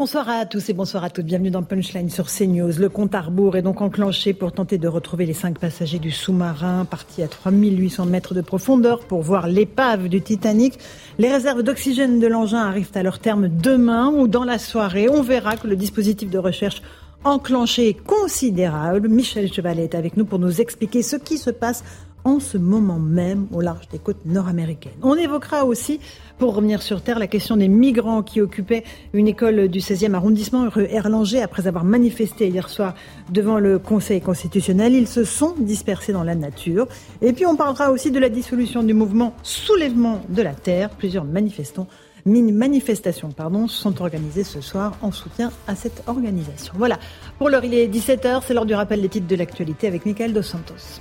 Bonsoir à tous et bonsoir à toutes. Bienvenue dans Punchline sur CNews. Le compte à est donc enclenché pour tenter de retrouver les cinq passagers du sous-marin parti à 3800 mètres de profondeur pour voir l'épave du Titanic. Les réserves d'oxygène de l'engin arrivent à leur terme demain ou dans la soirée. On verra que le dispositif de recherche enclenché est considérable. Michel Chevalet est avec nous pour nous expliquer ce qui se passe en ce moment même au large des côtes nord-américaines. On évoquera aussi, pour revenir sur Terre, la question des migrants qui occupaient une école du 16e arrondissement, rue Erlanger, après avoir manifesté hier soir devant le Conseil constitutionnel. Ils se sont dispersés dans la nature. Et puis on parlera aussi de la dissolution du mouvement Soulèvement de la Terre. Plusieurs manifestants manifestations pardon, sont organisées ce soir en soutien à cette organisation. Voilà, pour l'heure il est 17h, c'est l'heure du rappel des titres de l'actualité avec Michael Dos Santos.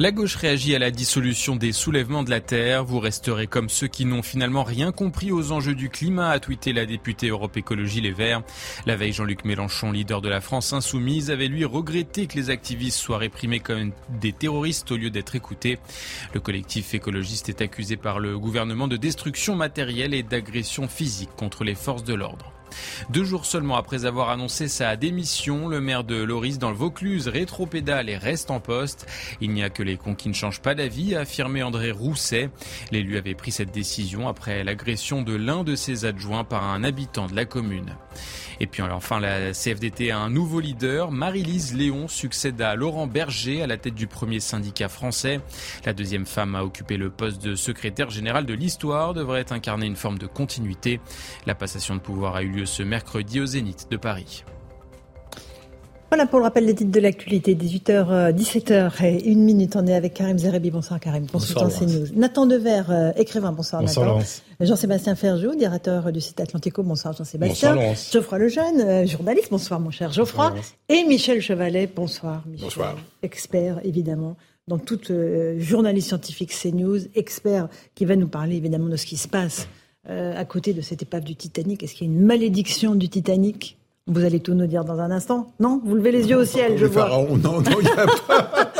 La gauche réagit à la dissolution des soulèvements de la Terre. Vous resterez comme ceux qui n'ont finalement rien compris aux enjeux du climat, a tweeté la députée Europe Écologie Les Verts. La veille, Jean-Luc Mélenchon, leader de la France insoumise, avait lui regretté que les activistes soient réprimés comme des terroristes au lieu d'être écoutés. Le collectif écologiste est accusé par le gouvernement de destruction matérielle et d'agression physique contre les forces de l'ordre. Deux jours seulement après avoir annoncé sa démission, le maire de Loris dans le Vaucluse rétropédale et reste en poste. Il n'y a que les cons qui ne changent pas d'avis, a affirmé André Rousset. L'élu avait pris cette décision après l'agression de l'un de ses adjoints par un habitant de la commune. Et puis enfin, la CFDT a un nouveau leader. Marie-Lise Léon succède à Laurent Berger à la tête du premier syndicat français. La deuxième femme à occuper le poste de secrétaire général de l'histoire devrait incarner une forme de continuité. La passation de pouvoir a eu lieu ce mercredi au Zénith de Paris. Voilà pour le rappel des titres de l'actualité, 18h, 17h et une minute. On est avec Karim Zerebi. Bonsoir Karim, consultant CNews. Nathan Dever, euh, écrivain. Bonsoir, bonsoir Nathan. Jean-Sébastien Ferjou, directeur du site Atlantico. Bonsoir Jean-Sébastien. Bonsoir Geoffroy Lejeune, euh, journaliste. Bonsoir mon cher Geoffroy. et Michel Chevalet. Bonsoir Michel. Bonsoir. Expert évidemment dans toute euh, journaliste scientifique CNews, expert qui va nous parler évidemment de ce qui se passe à côté de cette épave du Titanic. Est-ce qu'il y a une malédiction du Titanic? Vous allez tout nous dire dans un instant Non? Vous levez les yeux au ciel, je vois. non, non, il n'y a pas.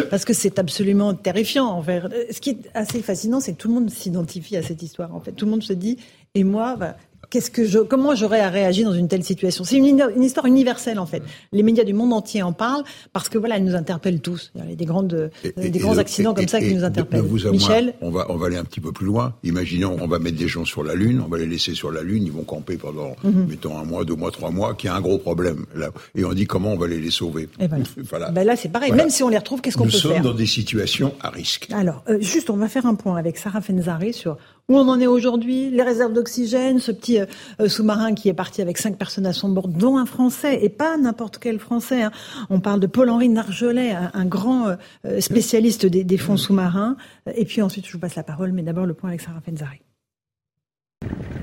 Parce que c'est absolument terrifiant. En fait. Ce qui est assez fascinant, c'est que tout le monde s'identifie à cette histoire. En fait, tout le monde se dit, et moi, bah, Qu'est-ce que je, comment j'aurais à réagir dans une telle situation? C'est une, histoire universelle en fait. Les médias du monde entier en parlent parce que voilà, elles nous interpellent tous. Il y a des grandes, des grands accidents comme ça qui nous interpellent. Michel, on va, on va aller un petit peu plus loin. Imaginons, on va mettre des gens sur la Lune, on va les laisser sur la Lune, ils vont camper pendant, mhm. mettons un mois, deux mois, trois mois, qui a un gros problème là. Et on dit comment on va les, les sauver. Et voilà. Ben là, c'est pareil. Même si on les retrouve, qu'est-ce qu'on peut faire? Nous sommes dans des situations à risque. Alors, euh, juste, on va faire un point avec Sarah Fenzari sur où on en est aujourd'hui, les réserves d'oxygène, ce petit euh, euh, sous-marin qui est parti avec cinq personnes à son bord, dont un Français, et pas n'importe quel Français. Hein. On parle de Paul-Henri Nargelet, un, grand euh, spécialiste des, fonds sous-marins. Et puis ensuite, je vous passe la parole, mais d'abord le point avec Sarah Fenzari.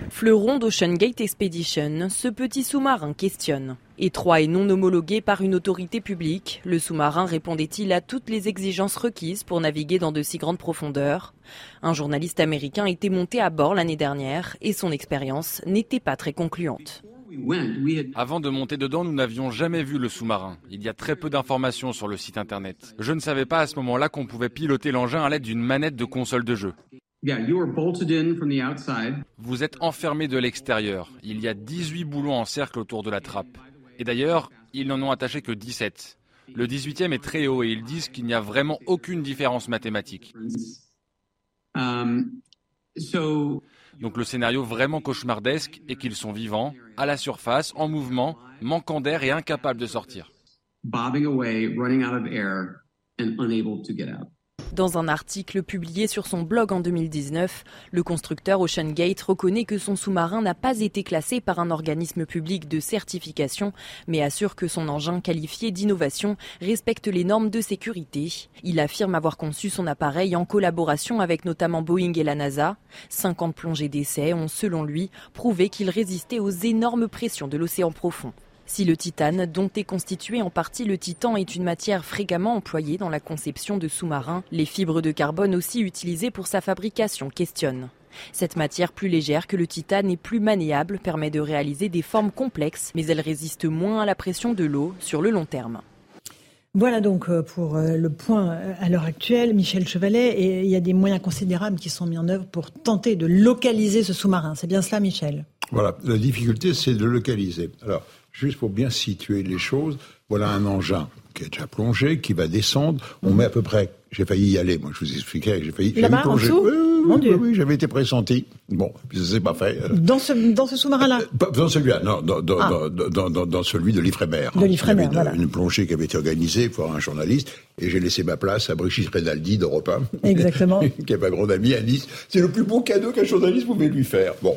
Fleuron d'Ocean Gate Expedition, ce petit sous-marin questionne. Étroit et non homologué par une autorité publique, le sous-marin répondait-il à toutes les exigences requises pour naviguer dans de si grandes profondeurs? Un journaliste américain était monté à bord l'année dernière et son expérience n'était pas très concluante. Avant de monter dedans, nous n'avions jamais vu le sous-marin. Il y a très peu d'informations sur le site internet. Je ne savais pas à ce moment-là qu'on pouvait piloter l'engin à l'aide d'une manette de console de jeu. Vous êtes enfermé de l'extérieur. Il y a 18 boulons en cercle autour de la trappe. Et d'ailleurs, ils n'en ont attaché que 17. Le 18e est très haut et ils disent qu'il n'y a vraiment aucune différence mathématique. Um, Donc le scénario vraiment cauchemardesque est qu'ils sont vivants, à la surface, en mouvement, manquant d'air et incapables de sortir. Dans un article publié sur son blog en 2019, le constructeur OceanGate reconnaît que son sous-marin n'a pas été classé par un organisme public de certification, mais assure que son engin qualifié d'innovation respecte les normes de sécurité. Il affirme avoir conçu son appareil en collaboration avec notamment Boeing et la NASA. 50 plongées d'essai ont, selon lui, prouvé qu'il résistait aux énormes pressions de l'océan profond. Si le titane, dont est constitué en partie le titan, est une matière fréquemment employée dans la conception de sous-marins, les fibres de carbone aussi utilisées pour sa fabrication questionnent. Cette matière plus légère que le titane et plus maniable permet de réaliser des formes complexes, mais elle résiste moins à la pression de l'eau sur le long terme. Voilà donc euh, pour euh, le point euh, à l'heure actuelle, Michel Chevalet, et il y a des moyens considérables qui sont mis en œuvre pour tenter de localiser ce sous-marin. C'est bien cela, Michel? Voilà, la difficulté, c'est de localiser. Alors, juste pour bien situer les choses, voilà un engin qui est déjà plongé, qui va descendre. On met à peu près, j'ai failli y aller, moi je vous expliquais j'ai failli, plonger. En oui, oui, oui, j'avais été pressenti. Bon, puis ça s'est pas fait. Dans ce, dans ce sous-marin-là euh, Dans celui-là, non, dans, dans, ah. dans, celui de l'Ifremer. De l'Ifremer, voilà. Une plongée qui avait été organisée pour un journaliste, et j'ai laissé ma place à Brigitte Renaldi d'Europe 1. Exactement. qui est ma grande amie à Nice. C'est le plus beau cadeau qu'un journaliste pouvait lui faire. Bon.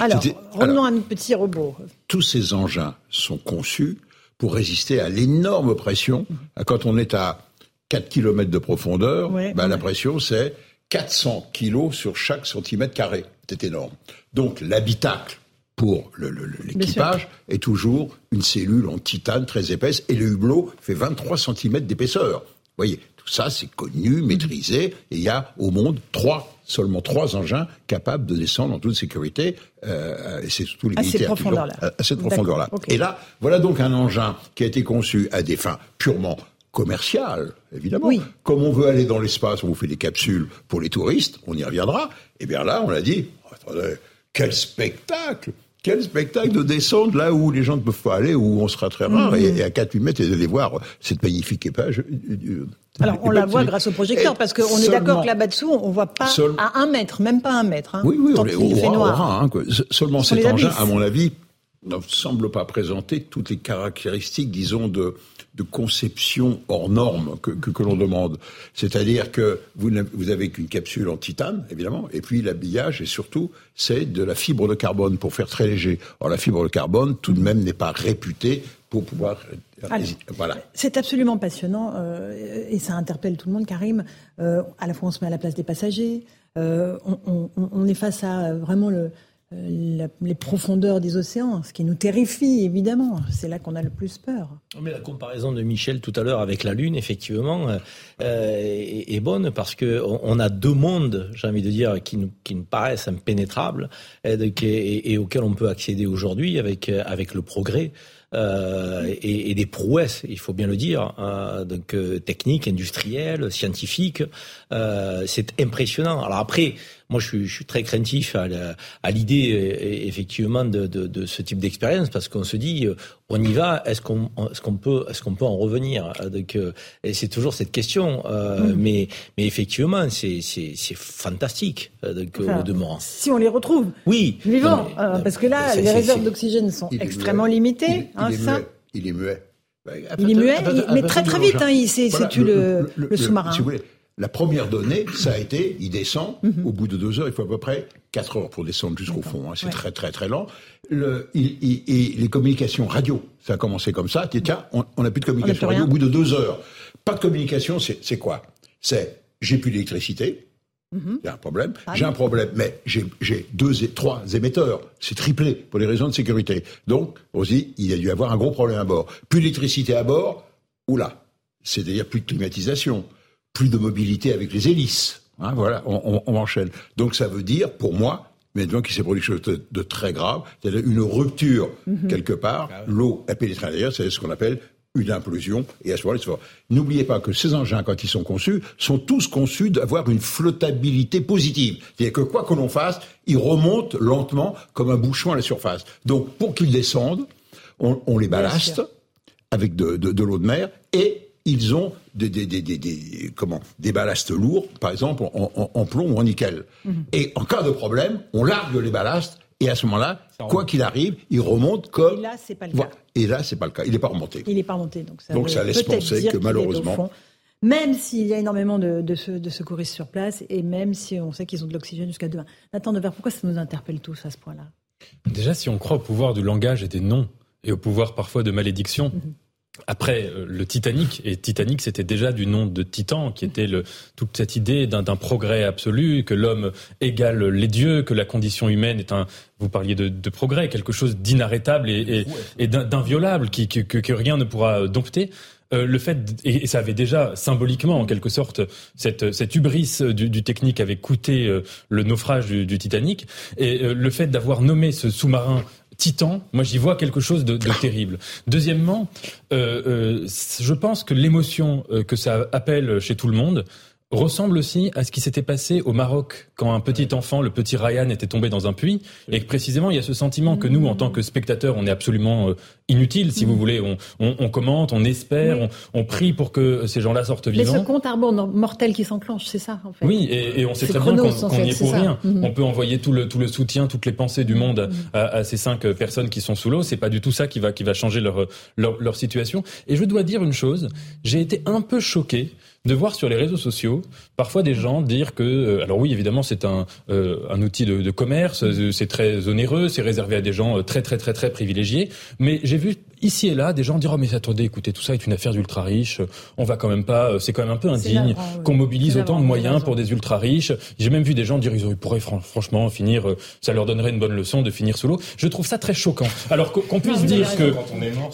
Alors, revenons à un petit robot. Tous ces engins sont conçus pour résister à l'énorme pression. Quand on est à 4 km de profondeur, bah, la pression c'est 400 kilos sur chaque centimètre carré. C'est énorme. Donc l'habitacle pour l'équipage est toujours une cellule en titane très épaisse et le hublot fait 23 cm d'épaisseur. Vous voyez, tout ça c'est connu, maîtrisé et il y a au monde trois seulement trois engins capables de descendre en toute sécurité. Euh, et c'est surtout les à militaires. Cette profondeur-là. À cette profondeur-là. Et là, voilà donc un engin qui a été conçu à des fins purement commerciales, évidemment. Comme on veut aller dans l'espace, on vous fait des capsules pour les touristes, on y reviendra. Et bien là, on a dit, oh, attendez, quel spectacle quel spectacle de descendre là où les gens ne peuvent pas aller, où on sera très rare, et, mhm. à 4-8 mètres, et d'aller voir cette magnifique épage. Alors, on la voit grâce au projecteur, parce qu'on est d'accord que là-bas-dessous, on voit pas à un mètre, même pas un mètre. Hein, oui, oui, on, est, fait noir. Hein, Seulement cet engin, à mon avis, ne semble pas présenter toutes les caractéristiques, disons, de, de conception hors norme que, que, l'on demande. C'est-à-dire que vous, vous avez qu'une capsule en titane, évidemment, et puis l'habillage, et surtout, c'est de la fibre de carbone pour faire très léger. Or, la fibre de carbone, tout de même, n'est pas réputée pour pouvoir... Euh, voilà. C'est absolument passionnant, euh, et ça interpelle tout le monde, Karim. Euh, à la fois, on se met à la place des passagers, on, on, on, est face à vraiment le euh, les profondeurs des océans, ce qui nous terrifie évidemment. C'est là qu'on a le plus peur. Mais la comparaison de Michel tout à l'heure avec la Lune, effectivement, euh, est, bonne parce que on, a deux mondes, j'ai envie de dire, qui nous, paraissent impénétrables et, auxquels on peut accéder aujourd'hui avec, avec le progrès. Euh, et, des prouesses, il faut bien le dire, euh, donc euh, techniques, industrielles, scientifiques. Euh, c'est impressionnant. Alors après, moi, je suis, je suis très craintif à l'idée effectivement de, de, de, ce type d'expérience parce qu'on se dit, on y va, est-ce qu'on est-ce qu'on peut est-ce qu'on peut en revenir Donc, et c'est toujours cette question. Mm. Mais mais effectivement, c'est c'est fantastique donc au demeurant. Si on les retrouve. Oui. Vivants, parce que là, les réserves d'oxygène sont extrêmement limitées. Hein, il, ça il est muet. il est muet, mais très très vite, hein, il s'est voilà, le, le, le, sous-marin. Si vous voulez, la première donnée, ça a été, il descend, mhm. au bout de deux heures, il faut à peu près quatre heures pour descendre jusqu'au fond. Hein, c'est très très très lent. Le, il, il, et les communications radio, ça a commencé comme ça. Tiens, on n'a plus de communication radio au bout de deux heures. Pas de communication, c'est quoi? C'est j'ai plus d'électricité, Mhm. Il y a un problème. Ah j'ai un problème, mais j'ai deux, et trois émetteurs. C'est triplé pour des raisons de sécurité. Donc, aussi, il y a dû avoir un gros problème à bord. Plus d'électricité à bord, oula. C'est-à-dire plus de climatisation, plus de mobilité avec les hélices. Hein, voilà, on, on, enchaîne. Donc, ça veut dire, pour moi, maintenant qu'il s'est produit quelque chose de, très grave, c'est-à-dire une rupture mhm. quelque part. Ah L'eau a pénétré à l'intérieur, c'est ce qu'on appelle une implosion, et à ce moment-là, N'oubliez pas que ces engins, quand ils sont conçus, sont tous conçus d'avoir une flottabilité positive. C'est-à-dire que quoi que l'on fasse, ils remontent lentement comme un bouchon à la surface. Donc, pour qu'ils descendent, on, les ballaste avec de, l'eau de mer, et ils ont des, des, des, des, comment, des ballasts lourds, par exemple en, plomb ou en nickel. Mhm. Et en cas de problème, on largue les ballasts et à ce moment-là, quoi qu'il arrive, il remonte comme. Et là, c'est pas le cas. Et là, c'est pas le cas. Il n'est pas remonté. Il n'est pas remonté. Donc ça, donc ça laisse penser que malheureusement. même s'il y a énormément de, de, de, secouristes sur place et même si on sait qu'ils ont de l'oxygène jusqu'à demain. Nathan Devers, pourquoi ça nous interpelle tous à ce point-là? Déjà, si on croit au pouvoir du langage et des noms et au pouvoir parfois de malédiction, mhm après euh, le Titanic, et Titanic c'était déjà du nom de Titan, qui était le, toute cette idée d'un progrès absolu, que l'homme égale les dieux, que la condition humaine est un, vous parliez de, de progrès, quelque chose d'inarrêtable et, et, d'inviolable, qui, que, que, rien ne pourra dompter. Euh, le fait et, ça avait déjà symboliquement en quelque sorte cette cette hubris du, du technique avait coûté euh, le naufrage du, du, Titanic et le fait d'avoir nommé ce sous-marin Titan, moi j'y vois quelque chose de, terrible. Deuxièmement, euh, euh, je pense que l'émotion euh, que ça appelle chez tout le monde, ressemble aussi à ce qui s'était passé au Maroc quand un petit enfant, le petit Ryan, était tombé dans un puits et que précisément il y a ce sentiment que nous, en tant que spectateurs, on est absolument euh, inutile, si vous mm. voulez. On, on, on, commente, on espère, on, on, prie pour que ces gens-là sortent vivants. Mais ce compte à mortel qui s'enclenche, c'est ça en fait. Oui, et, et on sait très bien qu'on n'y est pour rien. Mm. On peut envoyer tout le, tout le soutien, toutes les pensées du monde mm. à, à, ces cinq personnes qui sont sous l'eau. C'est pas du tout ça qui va, qui va changer leur, leur, leur situation. Et je dois dire une chose, j'ai été un peu choqué de voir sur les réseaux sociaux parfois des gens dire que, euh, alors oui, évidemment, c'est un, euh, un outil de, de commerce, euh, c'est très onéreux, c'est réservé à des gens très très très très privilégiés, mais j'ai vu ici et là des gens dire oh mais attendez, écoutez, tout ça est une affaire d'ultra riches, on va quand même pas, c'est quand même un peu indigne qu'on mobilise autant de moyens pour des ultra riches. J'ai même vu des gens dire ils pourraient franchement finir, ça leur donnerait une bonne leçon de finir sous l'eau. Je trouve ça très choquant. Alors qu'on puisse dire que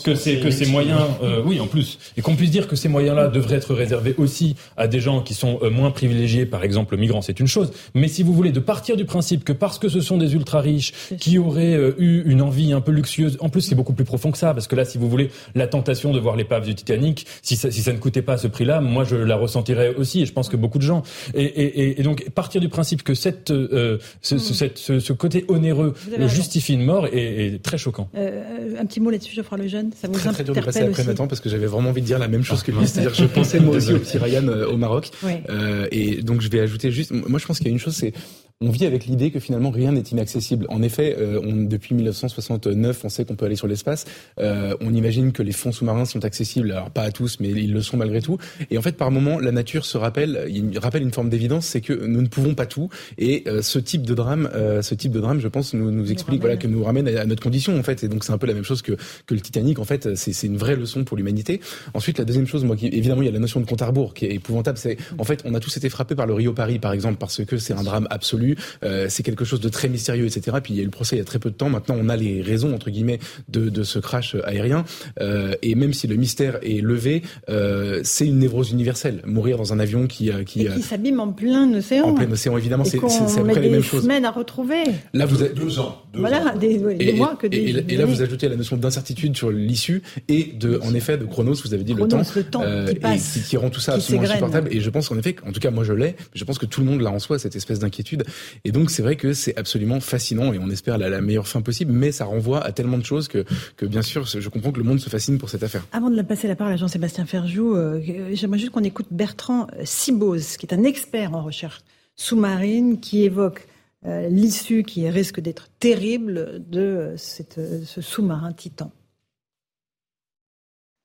que c'est que ces moyens, oui en plus, et qu'on puisse dire que ces moyens-là devraient être réservés aussi à des gens qui sont euh, moins privilégiés, par exemple migrants, c'est une chose. Mais si vous voulez, de partir du principe que parce que ce sont des ultra riches qui auraient euh, eu une envie un peu luxueuse, en plus c'est beaucoup plus profond que ça, parce que là, si vous voulez, la tentation de voir l'épave du Titanic, si ça, si ça ne coûtait pas à ce prix-là, moi je la ressentirais aussi, et je pense que beaucoup de gens. Et, et, et donc partir du principe que cette, euh, ce, ce, ce, côté onéreux justifie une mort est, très choquant. Euh, un petit mot là-dessus, Geoffroy Lejeune, ça vous très, très dur de passer après Nathan parce que j'avais vraiment envie de dire la même chose que lui, c'est-à-dire je pensais moi aussi au petit euh, au Maroc. Euh, et donc je vais ajouter juste, moi je pense qu'il y a une chose, c'est on vit avec l'idée que finalement rien n'est inaccessible. En effet, euh, on, depuis 1969, on sait qu'on peut aller sur l'espace. Euh, on imagine que les fonds sous-marins sont accessibles, alors pas à tous, mais ils le sont malgré tout. Et en fait, par moment, la nature se rappelle, il rappelle une forme d'évidence, c'est que nous ne pouvons pas tout. Et euh, ce type de drame, euh, ce type de drame, je pense, nous, nous explique, voilà, que nous ramène à, notre condition en fait. Et donc c'est un peu la même chose que que le Titanic. En fait, c'est une vraie leçon pour l'humanité. Ensuite, la deuxième chose, moi, qui, évidemment, il y a la notion de compte à rebours qui est épouvantable. C'est en fait, on a tous été frappés par le Rio Paris, par exemple, parce que c'est un drame absolu euh, c'est quelque chose de très mystérieux, etc. Puis il y a eu le procès il y a très peu de temps. Maintenant, on a les raisons entre guillemets de, de ce crash aérien. Euh, et même si le mystère est levé, euh, c'est une névrose universelle. Mourir dans un avion qui qui, et qui s'abîme en plein océan. En plein océan, évidemment, c'est à peu près les mêmes choses. semaines à retrouver. Là, vous avez deux ans. voilà, des, des mois que des. Et, là, vous ajoutez la notion d'incertitude sur l'issue et de, en effet, de chronos. Vous avez dit le temps, le temps qui, passe, et qui, rend tout ça absolument insupportable. Et je pense qu'en effet, en tout cas, moi, je l'ai. Je pense que tout le monde l'a en soi cette espèce d'inquiétude. Et donc, c'est vrai que c'est absolument fascinant et on espère la, la, meilleure fin possible, mais ça renvoie à tellement de choses que, que bien sûr, je comprends que le monde se fascine pour cette affaire. Avant de passer la parole à Jean-Sébastien Ferjou, euh, j'aimerais juste qu'on écoute Bertrand Sibose, qui est un expert en recherche sous-marine, qui évoque euh, l'issue qui risque d'être terrible de cette, ce sous-marin Titan.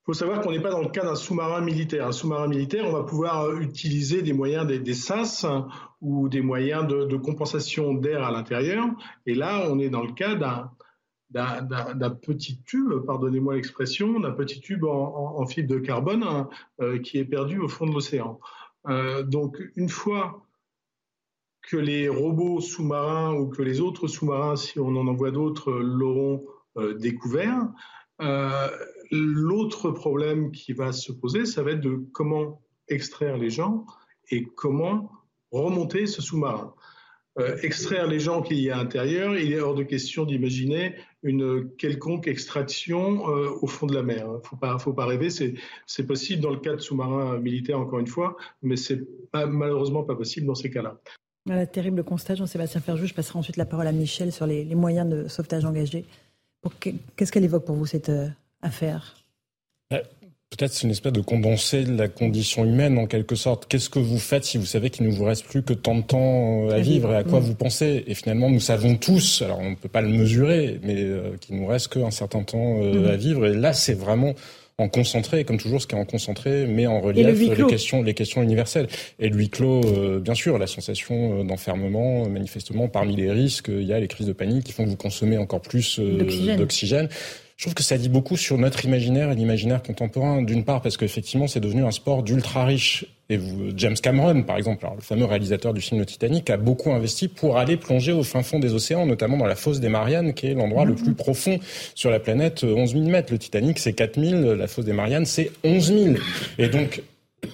Il faut savoir qu'on n'est pas dans le cas d'un sous-marin militaire. Un sous-marin militaire, on va pouvoir utiliser des moyens des, des SAS ou des moyens de, compensation d'air à l'intérieur. Et là, on est dans le cas d'un petit tube, pardonnez-moi l'expression, d'un petit tube en, fibre de carbone hein, euh, qui est perdu au fond de l'océan. Euh, donc une fois que les robots sous-marins ou que les autres sous-marins, si on en envoie d'autres, l'auront euh, découvert, l'autre problème qui va se poser, ça va être de comment extraire les gens et comment remonter ce sous-marin. Euh, extraire les gens qu'il y a à l'intérieur, il est hors de question d'imaginer une quelconque extraction euh, au fond de la mer. Il ne faut pas, rêver, c'est possible dans le cas de sous-marins militaires, encore une fois, mais c'est malheureusement pas possible dans ces cas-là. Voilà, terrible constat, Jean-Sébastien Ferjou. Je passerai ensuite la parole à Michel sur les, moyens de sauvetage engagés. Qu'est-ce qu'elle évoque pour vous, cette euh, affaire? Peut-être c'est une espèce de condensé de la condition humaine en quelque sorte. Qu'est-ce que vous faites si vous savez qu'il ne vous reste plus que tant de temps euh, à vivre et à quoi vous pensez? Et finalement, nous savons tous, alors on ne peut pas le mesurer, mais euh, qu'il nous reste qu'un certain temps euh, mhm. à vivre. Et là, c'est vraiment en concentré, comme toujours, ce qui est en concentré, mais en relief les questions, les questions universelles. Et le huis clos, bien sûr, la sensation d'enfermement, manifestement, parmi les risques, il y a les crises de panique qui font que vous consommez encore plus d'oxygène. Je trouve que ça dit beaucoup sur notre imaginaire et l'imaginaire contemporain. D'une part, parce qu'effectivement, c'est devenu un sport d'ultra riche. Et vous, James Cameron, par exemple, le fameux réalisateur du film Le Titanic, a beaucoup investi pour aller plonger au fin fond des océans, notamment dans la fosse des Mariannes, qui est l'endroit le plus profond sur la planète, 11 000 mètres. Le Titanic, c'est 4 000, la fosse des Mariannes, c'est 11 000. Et donc,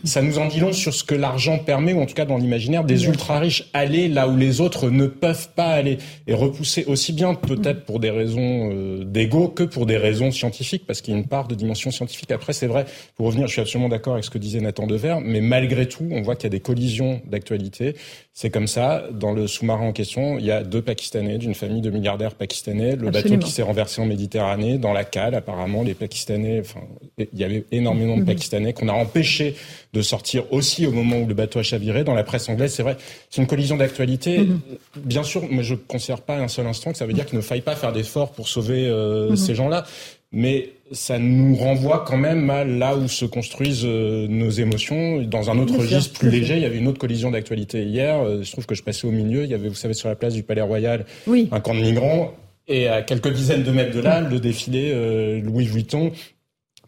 ça nous en dit long sur ce que l'argent permet, ou en tout cas dans l'imaginaire des ultra riches, aller là où les autres ne peuvent pas aller et repousser aussi bien peut-être pour des raisons euh, d'ego que pour des raisons scientifiques, parce qu'il y a une part de dimension scientifique. Après, c'est vrai, pour revenir, je suis absolument d'accord avec ce que disait Nathan Dever, mais malgré tout, on voit qu'il y a des collisions d'actualité. C'est comme ça. Dans le sous-marin en question, il y a deux Pakistanais d'une famille de milliardaires pakistanais. Le bateau qui s'est renversé en Méditerranée, dans la cale, apparemment, les Pakistanais, enfin, il y avait énormément de mhm. Pakistanais qu'on a empêché de sortir aussi au moment où le bateau a chaviré. Dans la presse anglaise, c'est vrai, c'est une collision d'actualité. Mhm. Bien sûr, moi je ne considère pas un seul instant que ça veut dire qu'il ne faille pas faire d'efforts pour sauver euh, mhm. ces gens-là. Mais ça nous renvoie quand même à là où se construisent euh, nos émotions. Dans un autre registre plus léger, il y avait une autre collision d'actualité hier. Euh, je trouve que je passais au milieu. Il y avait, vous savez, sur la place du Palais Royal, un camp de migrants. Et à quelques dizaines de mètres de là, le défilé Louis Vuitton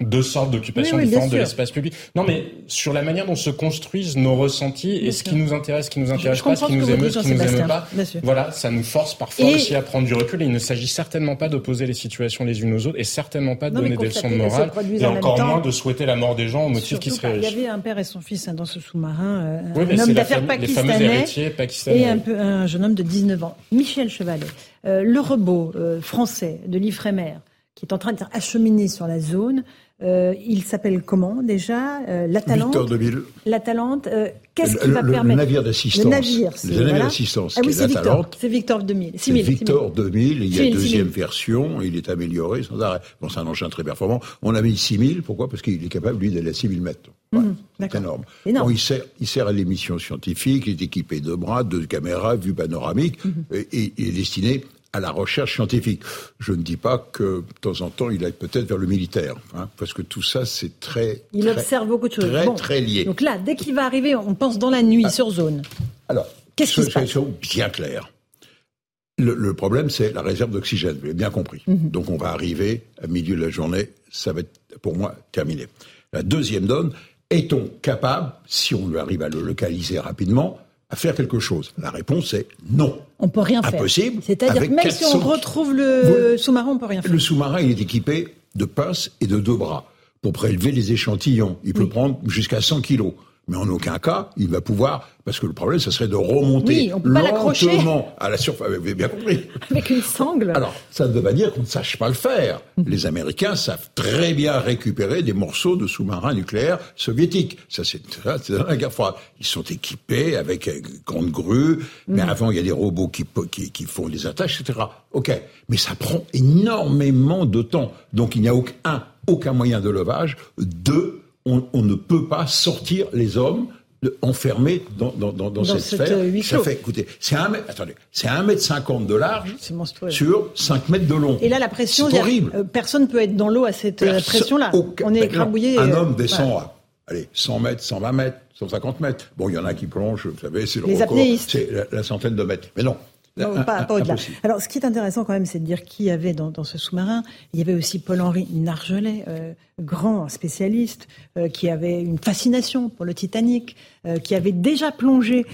deux sortes d'occupation différentes de l'espace public. Non, mais sur la manière dont se construisent nos ressentis et ce qui nous intéresse, ce qui nous intéresse pas, ce qui nous émeut, ce qui nous émeut pas. Voilà, ça nous force parfois aussi à prendre du recul. Et il ne s'agit certainement pas d'opposer les situations les unes aux autres et certainement pas de donner des leçons de morale et encore moins de souhaiter la mort des gens au motif qu'ils seraient riches. Il y avait un père et son fils hein, dans ce sous-marin, euh, un homme d'affaires pakistanais et un, peu, un jeune homme de 19 ans. Michel Chevalet, euh, le robot euh, français de l'Ifremer qui est en train d'être acheminé sur la zone, euh, il s'appelle comment déjà euh, L'Atalante. Victor 2000. L'Atalante. Euh, qu'est-ce qui va permettre Le navire d'assistance. Le navire, c'est le navire d'assistance. Ah oui, c'est Victor. C'est Victor 2000. C'est Victor 2000. Il y a une deuxième version. Il est amélioré sans arrêt. Bon, c'est un engin très performant. On a mis 6000. Pourquoi? Parce qu'il est capable lui d'aller à 6000 mètres. Mhm, c'est énorme. énorme. Bon, il sert, il sert à l'émission scientifique. Il est équipé de bras, de caméras, vue panoramique, mhm. et, il est destiné à la recherche scientifique. Je ne dis pas que de temps en temps il aille peut-être vers le militaire, hein, parce que tout ça c'est très. Il observe beaucoup de choses. Très très lié. Donc là, dès qu'il va arriver, on pense dans la nuit ah. sur zone. Alors, qu'est-ce qui se passe bien clair. Le, problème, c'est la réserve d'oxygène. Vous avez bien compris. Mhm. Donc, on va arriver à milieu de la journée. Ça va être, pour moi, terminé. La deuxième donne, est-on capable, si on arrive à le localiser rapidement, à faire quelque chose? La réponse est non. On peut rien faire. Impossible. C'est-à-dire que même si on retrouve le sous-marin, on peut rien faire. Le sous-marin, il est équipé de pinces et de deux bras pour prélever les échantillons. Il peut prendre jusqu'à 100 kilos mais en aucun cas, il va pouvoir, parce que le problème, ça serait de remonter lentement à la surface. Vous avez bien compris. Avec une sangle. Alors, ça ne veut pas dire qu'on ne sache pas le faire. Les Américains savent très bien récupérer des morceaux de sous-marins nucléaires soviétiques. Ça, c'est dans la guerre froide. Ils sont équipés avec grande grue, mais mm. avant, il y a des robots qui, qui, qui font des attaches, etc. OK. Mais ça prend énormément de temps. Donc, il n'y a aucun, aucun moyen de levage. Deux, on, ne peut pas sortir les hommes enfermés dans, cette, sphère. Euh, ça fait, écoutez, c'est un mètre, attendez, c'est un mètre cinquante de large sur 5 mètres de long. Et là, la pression, c'est horrible. Euh, personne ne peut être dans l'eau à cette euh, pression-là. On est écrabouillé. Un homme descend à, allez, 100 mètres, 120 mètres, 150 mètres. Bon, il y en a qui plongent, vous savez, c'est le Les record. C'est la, centaine de mètres. Mais non, pas, au-delà. Alors, ce qui est intéressant quand même, c'est de dire qui y avait dans, ce sous-marin. Il y avait aussi Paul-Henri Nargelet, euh, grand spécialiste, euh, qui avait une fascination pour le Titanic, euh, qui avait déjà plongé,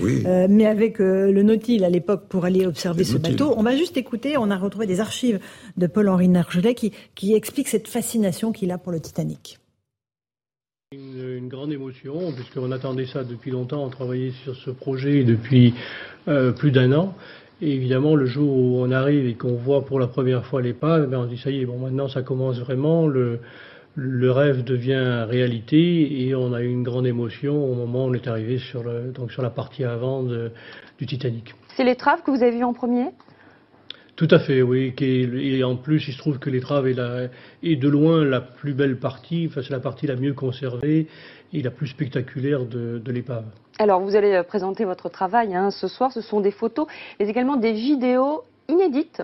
mais avec le Nautil à l'époque pour aller observer ce bateau. On va juste écouter, on a retrouvé des archives de Paul-Henri Nargelet qui, qui explique cette fascination qu'il a pour le Titanic. Une, une, grande émotion, puisqu'on attendait ça depuis longtemps, on travaillait sur ce projet depuis plus d'un an. Évidemment, le jour où on arrive et qu'on voit pour la première fois l'épave, ben on dit ça y est, bon maintenant ça commence vraiment, le, le rêve devient réalité et on a eu une grande émotion au moment où on est arrivé sur, le, donc sur la partie avant de, du Titanic. C'est l'étrave que vous avez vue en premier? Tout à fait, oui. Et en plus, il se trouve que l'étrave est, est de loin la plus belle partie, enfin c'est la partie la mieux conservée et la plus spectaculaire de, de l'épave. Alors, vous allez euh, présenter votre travail hein, ce soir. Ce sont des photos, mais également des vidéos inédites.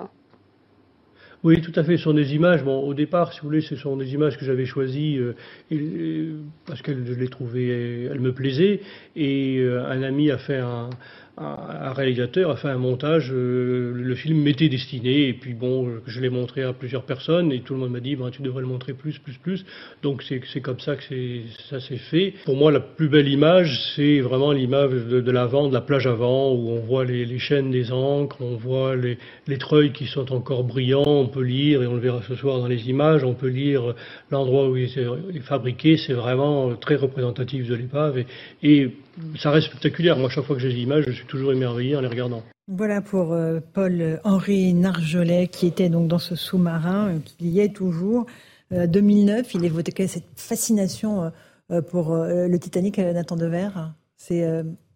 Oui, tout à fait. Ce sont des images. Bon, au départ, si vous voulez, ce sont des images que j'avais choisies euh, parce que je les trouvais, elles me plaisaient. Et euh, un ami a fait un, un, réalisateur a fait un montage, euh, le film m'était destiné, et puis bon, je l'ai montré à plusieurs personnes, et tout le monde m'a dit, ben, tu devrais le montrer plus, plus, plus. Donc c'est comme ça que ça s'est fait. Pour moi, la plus belle image, c'est vraiment l'image de, de l'avant, de la plage avant, où on voit les, les chaînes des ancres, on voit les, les treuils qui sont encore brillants, on peut lire, et on le verra ce soir dans les images, on peut lire l'endroit où il est fabriqué, c'est vraiment très représentatif de l'épave, et, et ça reste spectaculaire. Moi, chaque fois que j'ai des images, je suis toujours émerveillé en les regardant. Voilà pour euh, Paul-Henri Narjolet, qui était donc dans ce sous-marin, euh, qui y est toujours. 2009, euh, il évoquait cette fascination pour le Titanic, Nathan Dever. C'est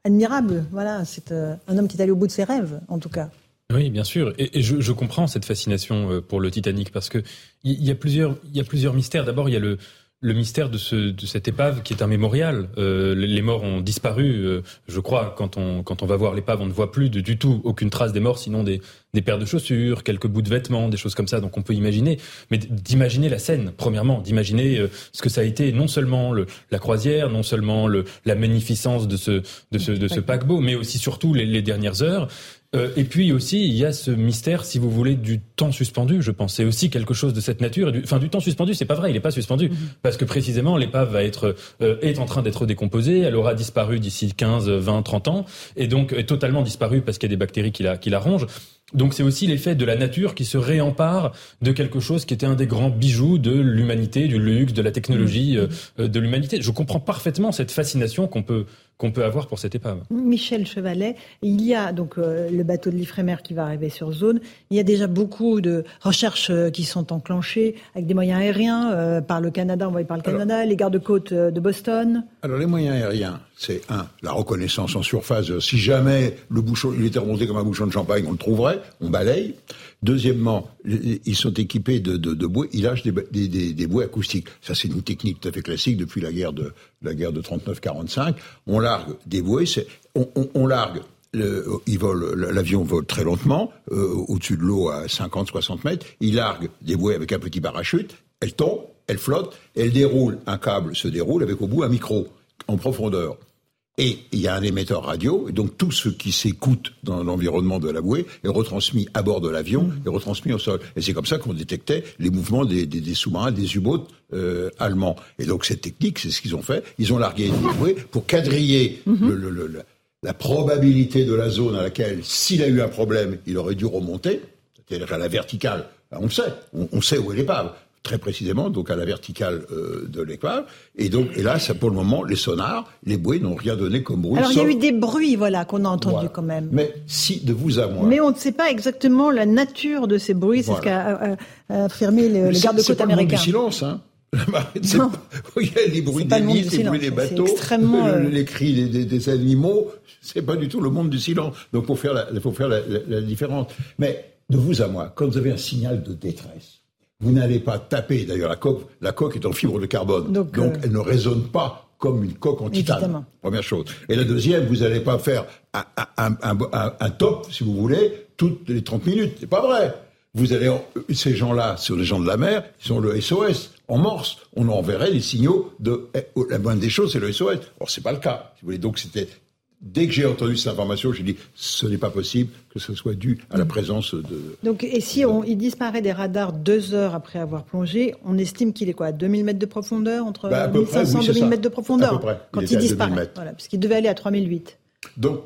admirable. Voilà, c'est un homme qui est allé au bout de ses rêves, en tout cas. Oui, bien sûr, et, je, je, comprends cette fascination pour le Titanic parce que il y, a plusieurs, il y a plusieurs mystères. D'abord, il y a le le mystère de, ce, de cette épave qui est un mémorial. Euh, les morts ont disparu. Euh, je crois quand on quand on va voir l'épave, on ne voit plus de, du tout aucune trace des morts, sinon des, des paires de chaussures, quelques bouts de vêtements, des choses comme ça. Donc on peut imaginer, mais d'imaginer la scène, premièrement, d'imaginer euh, ce que ça a été, non seulement le, la croisière, non seulement le, la magnificence de ce de ce, de ce paquebot, mais aussi surtout les, les dernières heures. Euh, et puis aussi, il y a ce mystère, si vous voulez, du temps suspendu. Je pensais aussi quelque chose de cette nature. Du, enfin, du temps suspendu, c'est pas vrai, il n'est pas suspendu. Mhm. Parce que précisément, l'épave va être, euh, est en train d'être décomposée. Elle aura disparu d'ici 15, 20, 30 ans. Et donc, est totalement disparue parce qu'il y a des bactéries qui la, qui la rongent. Donc c'est aussi l'effet de la nature qui se réempare de quelque chose qui était un des grands bijoux de l'humanité, du luxe, de la technologie mhm. euh, de l'humanité. Je comprends parfaitement cette fascination qu'on peut qu'on peut avoir pour cette épave. Michel Chevalet, il y a donc euh, le bateau de l'Ifremer qui va arriver sur zone. Il y a déjà beaucoup de recherches euh, qui sont enclenchées avec des moyens aériens euh, par le Canada, envoyé par le Canada, les gardes-côtes de Boston. Alors les moyens aériens, c'est un, la reconnaissance en surface. Si jamais le bouchon, il était remonté comme un bouchon de champagne, on le trouverait, on balaye. Deuxièmement, ils sont équipés de, bouées, ils lâchent des, bouées acoustiques. Ça, c'est une technique tout à fait classique depuis la guerre de la guerre de 39-45. On largue des bouées, on, largue. L'avion vole très lentement, euh, au-dessus de l'eau à 50-60 mètres. Il largue des bouées avec un petit parachute. Elle tombe, elle flotte, elle déroule. Un câble se déroule avec au bout un micro en profondeur. Et il y a un émetteur radio, et donc tout ce qui s'écoute dans l'environnement de la bouée est retransmis à bord de l'avion et retransmis au sol. Et c'est comme ça qu'on détectait les mouvements des, des, des sous-marins, des U-boats euh, allemands. Et donc cette technique, c'est ce qu'ils ont fait. Ils ont largué une bouée pour quadriller mhm. le, le, le, la probabilité de la zone à laquelle, s'il a eu un problème, il aurait dû remonter, c'est-à-dire à la verticale. On le sait, on, on sait où est l'épave très précisément, donc à la verticale euh, de l'épave. Et donc, et là, ça, pour le moment, les sonars, les bruits n'ont rien donné comme bruit. Alors, il y a eu des bruits, voilà, qu'on a entendus quand même. Mais si, de vous à moi. Mais on ne sait pas exactement la nature de ces bruits, c'est ce qu'a affirmé le, le garde-côte américain. C'est silence, hein. il y a les bruits des lits, les bruits des bateaux, extrêmement... les cris des, des, animaux. C'est pas du tout le monde du silence. Donc, faut faire la, faut faire la, la, la différence. Mais de vous à moi, quand vous avez un signal de détresse, vous n'allez pas taper. D'ailleurs, la coque, la coque est en fibre de carbone, donc, euh, elle ne résonne pas comme une coque en titane. Première chose. Et la deuxième, vous n'allez pas faire un, un, un, un, top, si vous voulez, toutes les 30 minutes. C'est pas vrai. Vous allez, ces gens-là, sur les gens de la mer, ils sont le SOS. En Morse, on enverrait les signaux de, eh, la moindre des choses, c'est le SOS. Or, c'est pas le cas. Si vous voulez, donc c'était dès que j'ai entendu cette information, j'ai dit ce n'est pas possible que ce soit dû à la présence de. Donc, et si on, il disparaît des radars deux heures après avoir plongé, on estime qu'il est quoi 2000 mètres de profondeur Entre bah, 1500 et 2000 mètres de profondeur Quand il, disparaît. Voilà, puisqu'il devait aller à 3008. Donc,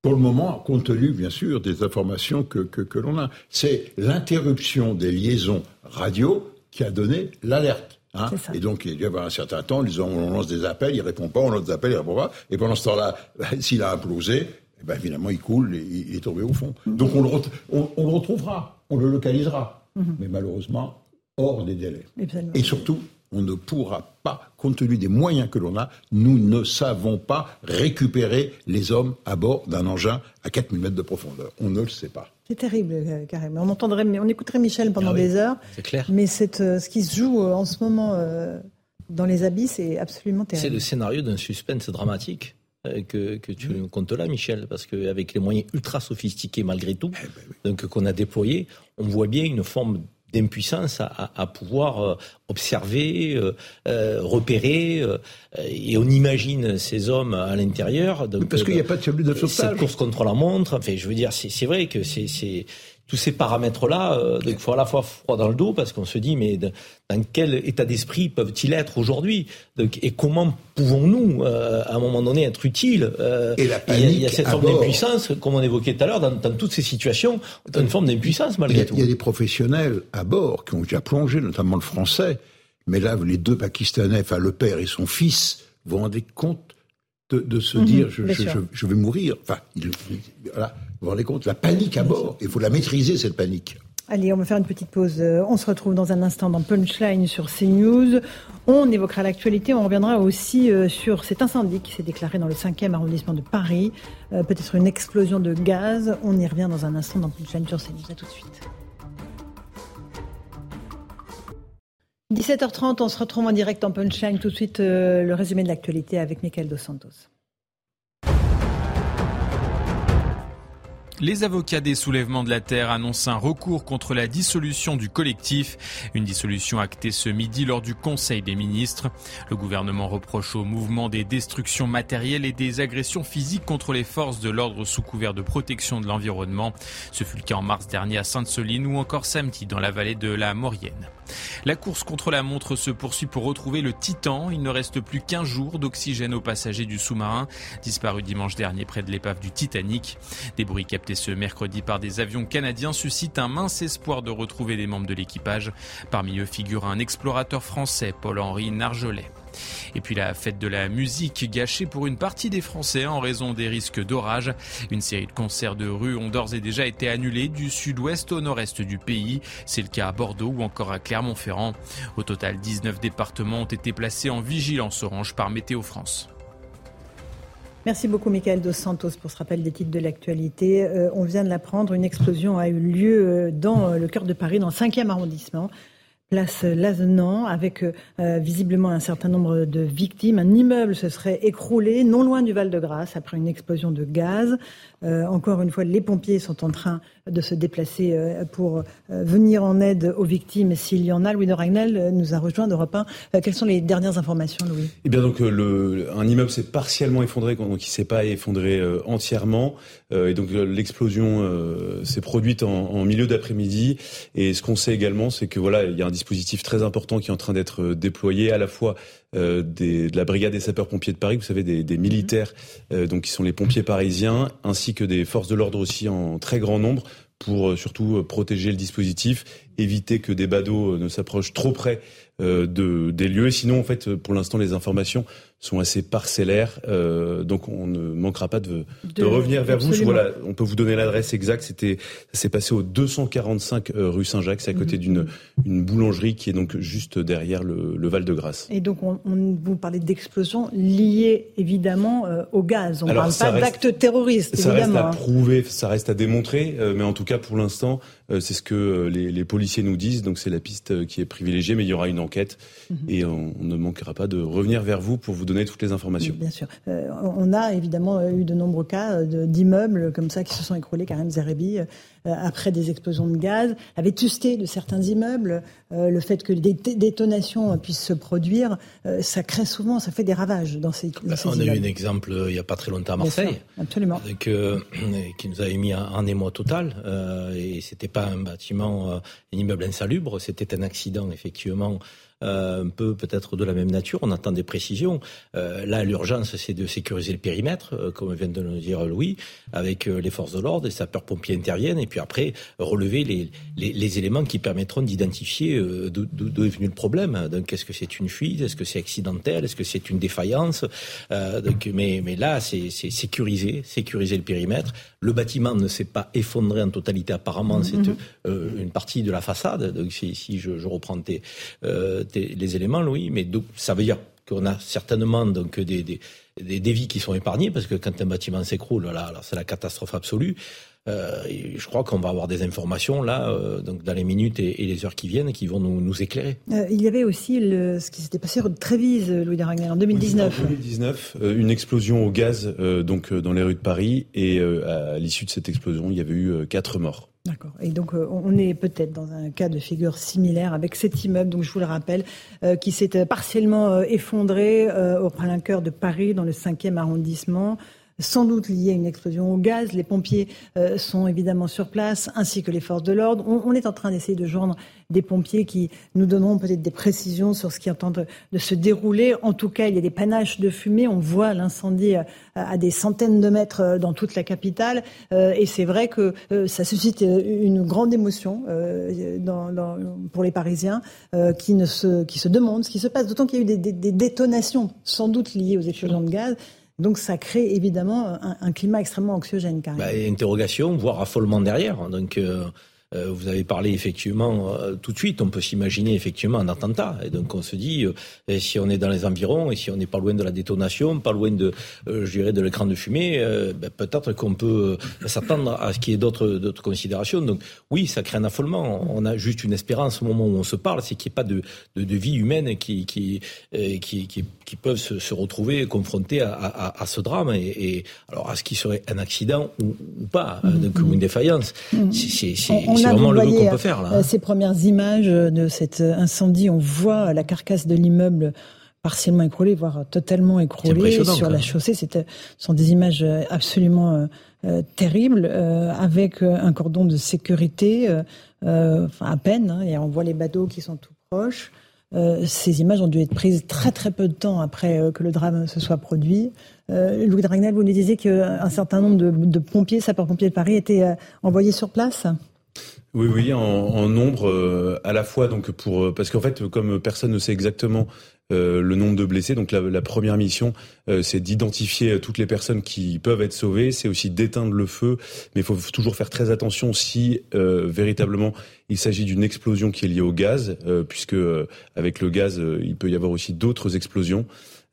pour le moment, compte tenu, bien sûr, des informations que, que, que l'on a, c'est l'interruption des liaisons radio qui a donné l'alerte. Hein et donc, il y avoir un certain temps, disons, on lance des appels, il répond pas, on lance des appels, il répond pas. Et pendant ce temps-là, s'il a implosé, eh ben, évidemment, il coule, et il est tombé au fond. Mm-hmm. Donc, on le, on, on le, retrouvera, on le localisera. Mm-hmm. Mais malheureusement, hors des délais. Et surtout, on ne pourra pas, compte tenu des moyens que l'on a, nous ne savons pas récupérer les hommes à bord d'un engin à 4000 mètres de profondeur. On ne le sait pas. C'est terrible, euh, carrément. On entendrait, on écouterait Michel pendant ah des heures. C'est clair. Mais cette, euh, ce qui se joue euh, en ce moment dans les abysses c'est absolument terrible. C'est le scénario d'un suspense dramatique que, que tu nous comptes là, Michel, parce qu'avec les moyens ultra sophistiqués malgré tout, eh ben donc qu'on a déployés, on voit bien une forme d'impuissance à, à, pouvoir euh, observer, euh, euh, repérer, et on imagine ces hommes à l'intérieur. Parce qu'il n'y a pas de sauvetage. Cette course contre la montre, enfin, je veux dire, c'est vrai que c'est tous ces paramètres-là, euh, il faut à la fois froid dans le dos parce qu'on se dit mais dans quel état d'esprit peuvent-ils être aujourd'hui Et comment pouvons-nous, euh, à un moment donné, être utiles euh, Et la panique Il y a, cette forme d'impuissance, comme on évoquait tout à l'heure, dans, dans, toutes ces situations, une forme d'impuissance malgré tout. Il y a des professionnels à bord qui ont déjà plongé, notamment le français. Mais là, les deux Pakistanais, enfin le père et son fils, vous vous rendez compte de, de se mhm, dire je, je, je, vais mourir. Enfin, il, voilà. Vous vous rendez compte La panique à bord. Il faut la maîtriser, cette panique. Allez, on va faire une petite pause. Euh, on se retrouve dans un instant dans Punchline sur CNews. On évoquera l'actualité. On reviendra aussi euh, sur cet incendie qui s'est déclaré dans le 5e arrondissement de Paris. Euh, peut-être une explosion de gaz. On y revient dans un instant dans Punchline sur CNews. À tout de suite. 17h30, on se retrouve en direct en Punchline. Tout de suite, le résumé de l'actualité avec Michael Dos Santos. Les avocats des soulèvements de la Terre annoncent un recours contre la dissolution du collectif, une dissolution actée ce midi lors du Conseil des ministres. Le gouvernement reproche au mouvement des destructions matérielles et des agressions physiques contre les forces de l'ordre sous couvert de protection de l'environnement. Ce fut le cas en mars dernier à Sainte-Soline ou encore samedi dans la vallée de la Maurienne. La course contre la montre se poursuit pour retrouver le Titan. Il ne reste plus qu'un jour d'oxygène aux passagers du sous-marin, disparu dimanche dernier près de l'épave du Titanic. Des bruits ce mercredi par des avions canadiens suscitent un mince espoir de retrouver des membres de l'équipage. Parmi eux figure un explorateur français, Paul-Henri Nargelet. Et puis la fête de la musique gâchée pour une partie des Français en raison des risques d'orage. Une série de concerts de rue ont d'ores et déjà été annulés du sud-ouest au nord-est du pays. C'est le cas à Bordeaux ou encore à Clermont-Ferrand. Au total, 19 départements ont été placés en vigilance orange par Météo France. Merci beaucoup, Michael Dos Santos, pour ce rappel des titres de l'actualité. Euh, on vient de l'apprendre, une explosion a eu lieu euh, dans le cœur de Paris, dans le 5e arrondissement place Lazenant, avec euh, visiblement un certain nombre de victimes. Un immeuble se serait écroulé non loin du Val-de-Grâce après une explosion de gaz. Euh, encore une fois, les pompiers sont en train de se déplacer euh, pour venir en aide aux victimes s'il y en a. Louis de Ragnel nous a rejoint d'Europe 1. quelles sont les dernières informations, Louis? Eh bien, donc, un immeuble s'est partiellement effondré, donc il ne s'est pas effondré entièrement. et donc, l'explosion s'est produite en, en milieu d'après-midi. Et ce qu'on sait également, c'est que voilà, il y a un dispositif très important qui est en train d'être euh, déployé, à la fois euh, des, de la brigade des sapeurs-pompiers de Paris, vous savez, des, des militaires, euh, donc qui sont les pompiers parisiens, ainsi que des forces de l'ordre aussi en très grand nombre pour euh, surtout protéger le dispositif, éviter que des badauds ne s'approchent trop près de, des lieux. Sinon, en fait, pour l'instant, les informations sont assez parcellaires, euh, donc on ne manquera pas de, de, revenir vers vous. Voilà, on peut vous donner l'adresse exacte. C'était, ça s'est passé au 245 euh, rue Saint-Jacques, c'est à côté mhm. d'une une boulangerie qui est donc juste derrière le, le Val-de-Grâce. Et donc on, on vous parlez d'explosion liée évidemment euh, au gaz. On ne parle pas d'actes terroristes. Ça évidemment, reste à hein. prouver, ça reste à démontrer, euh, mais en tout cas pour l'instant, c'est ce que les, les, policiers nous disent. Donc c'est la piste qui est privilégiée, mais il y aura une enquête mhm. et on, on ne manquera pas de revenir vers vous pour vous donner toutes les informations. Bien sûr. Euh, on a évidemment eu de nombreux cas euh, d'immeubles comme ça qui se sont écroulés. Karim Zerebi, euh, après des explosions de gaz, la vétusté de certains immeubles, le fait que des détonations puissent se produire, ça crée souvent, ça fait des ravages dans ces, dans On a eu un exemple il n'y a pas très longtemps à Marseille. absolument. qui nous avait mis en émoi total. et c'était pas un bâtiment, un immeuble insalubre, c'était un accident effectivement euh, un peu peut-être de la même nature. On attend des précisions. Euh, là, l'urgence, c'est de sécuriser le périmètre, euh, comme vient de nous dire Louis, avec les forces de l'ordre, les sapeurs-pompiers interviennent, et puis après, relever les, les, les éléments qui permettront d'identifier d'où est venu le problème. Donc, est-ce que c'est une fuite Est-ce que c'est accidentel Est-ce que c'est une défaillance donc, mais, mais là, c'est sécuriser, sécuriser le périmètre. Le bâtiment ne s'est pas effondré en totalité, apparemment, c'est mm-hmm. une partie de la façade. Donc, si, si je, je reprends tes, les éléments, Louis, mais ça veut dire qu'on a certainement donc des, des, des, vies qui sont épargnées, parce que quand un bâtiment s'écroule, là, alors c'est la catastrophe absolue. Euh, je crois qu'on va avoir des informations là, euh, donc dans les minutes et, les heures qui viennent, qui vont nous, nous éclairer. Euh, il y avait aussi le, ce qui s'était passé de Trévise, Louis Daragner, en 2019. en 2019, une explosion au gaz donc dans les rues de Paris, et à l'issue de cette explosion, il y avait eu quatre morts. D'accord. Et donc on est peut-être dans un cas de figure similaire avec cet immeuble, donc je vous le rappelle, qui s'est partiellement effondré au plein de Paris, dans le 5e arrondissement sans doute lié à une explosion au gaz. Les pompiers euh, sont évidemment sur place, ainsi que les forces de l'ordre. On, est en train d'essayer de joindre des pompiers qui nous donneront peut-être des précisions sur ce qui est en train de, se dérouler. En tout cas, il y a des panaches de fumée. On voit l'incendie euh, à, des centaines de mètres euh, dans toute la capitale. et c'est vrai que ça suscite une grande émotion pour les Parisiens qui, ne se, demandent ce qui se passe. D'autant qu'il y a eu des, des détonations, sans doute liées aux explosions de gaz. Donc ça crée évidemment un, climat extrêmement anxiogène. Même. Bah, interrogation, voire affolement derrière. Donc euh, euh, vous avez parlé effectivement euh, tout de suite, on peut s'imaginer effectivement un attentat. Et donc on se dit, si on est dans les environs et si on n'est pas loin de la détonation, pas loin de, je dirais, de l'écran de fumée, ben, peut-être qu'on peut, s'attendre à ce qu'il y ait d'autres, considérations. Donc oui, ça crée un affolement. On a juste une espérance au moment où on se parle, c'est qu'il n'y ait pas de, vie humaine qui, qui, qui, qui peuvent se, se, retrouver confrontés à, à, à ce drame. Et, et, alors, à ce qui serait un accident ou, ou pas, mmh, donc, ou une défaillance, mmh. c'est, vraiment le qu'on peut faire. Là. Euh, ces premières images de cet incendie, on voit la carcasse de l'immeuble partiellement écroulée, voire totalement écroulée sur la chaussée. C'était, ce sont des images absolument euh, terribles, euh, avec un cordon de sécurité, euh, à peine. Hein, et on voit les bateaux qui sont tout proches. Ces images ont dû être prises très très peu de temps après que le drame se soit produit. Louis Dragnel, vous nous disiez qu'un certain nombre de, de pompiers, sapeurs-pompiers de Paris, étaient envoyés sur place oui, oui, en, en nombre euh, à la fois donc pour euh, parce qu'en fait comme personne ne sait exactement euh, le nombre de blessés, donc la, la première mission c'est d'identifier toutes les personnes qui peuvent être sauvées, c'est aussi d'éteindre le feu, mais il faut toujours faire très attention si véritablement il s'agit d'une explosion qui est liée au gaz, puisque avec le gaz il peut y avoir aussi d'autres explosions.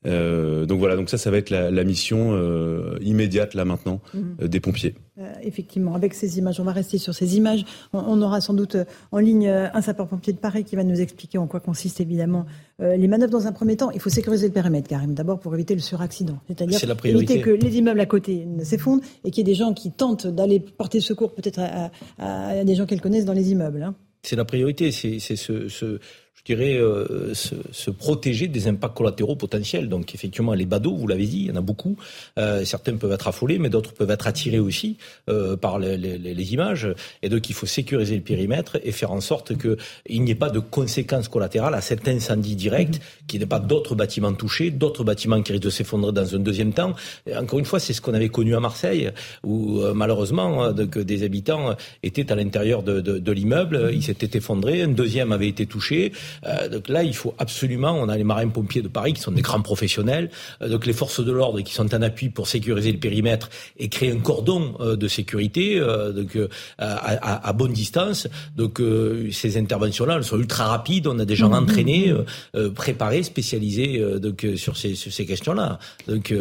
Euh, donc voilà, donc ça, ça va être la, la mission euh, immédiate là maintenant mhm. euh, des pompiers. Euh, effectivement, avec ces images, on va rester sur ces images. On, on aura sans doute en ligne un sapeur-pompier de Paris qui va nous expliquer en quoi consistent évidemment les manœuvres. Dans un premier temps, il faut sécuriser le périmètre, Karim, d'abord pour éviter le suraccident, c'est-à-dire éviter que les immeubles à côté ne s'effondrent et qu'il y ait des gens qui tentent d'aller porter secours peut-être à, à, à, des gens qu'elles connaissent dans les immeubles. Hein. C'est la priorité, c'est ce, dirais, euh, se, se, protéger des impacts collatéraux potentiels. Donc effectivement, les badauds, vous l'avez dit, il y en a beaucoup. Euh, certains peuvent être affolés, mais d'autres peuvent être attirés aussi euh, par les, les, les, images. Et donc il faut sécuriser le périmètre et faire en sorte qu'il n'y ait pas de conséquences collatérales à cet incendie direct, mmh. Qu'il n'y ait pas d'autres bâtiments touchés, d'autres bâtiments qui risquent de s'effondrer dans un deuxième temps. Et encore une fois, c'est ce qu'on avait connu à Marseille, où euh, malheureusement donc, des habitants étaient à l'intérieur de, de, de l'immeuble, mmh. ils s'étaient effondrés, un deuxième avait été touché. Euh, donc là, il faut absolument, on a les marins-pompiers de Paris qui sont des grands professionnels, euh, donc les forces de l'ordre qui sont en appui pour sécuriser le périmètre et créer un cordon euh, de sécurité donc, à, à, bonne distance. Donc ces interventions-là, elles sont ultra rapides. On a des gens mmh, mmh, entraînés, mmh. Préparés, spécialisés donc sur ces, sur ces questions-là. Donc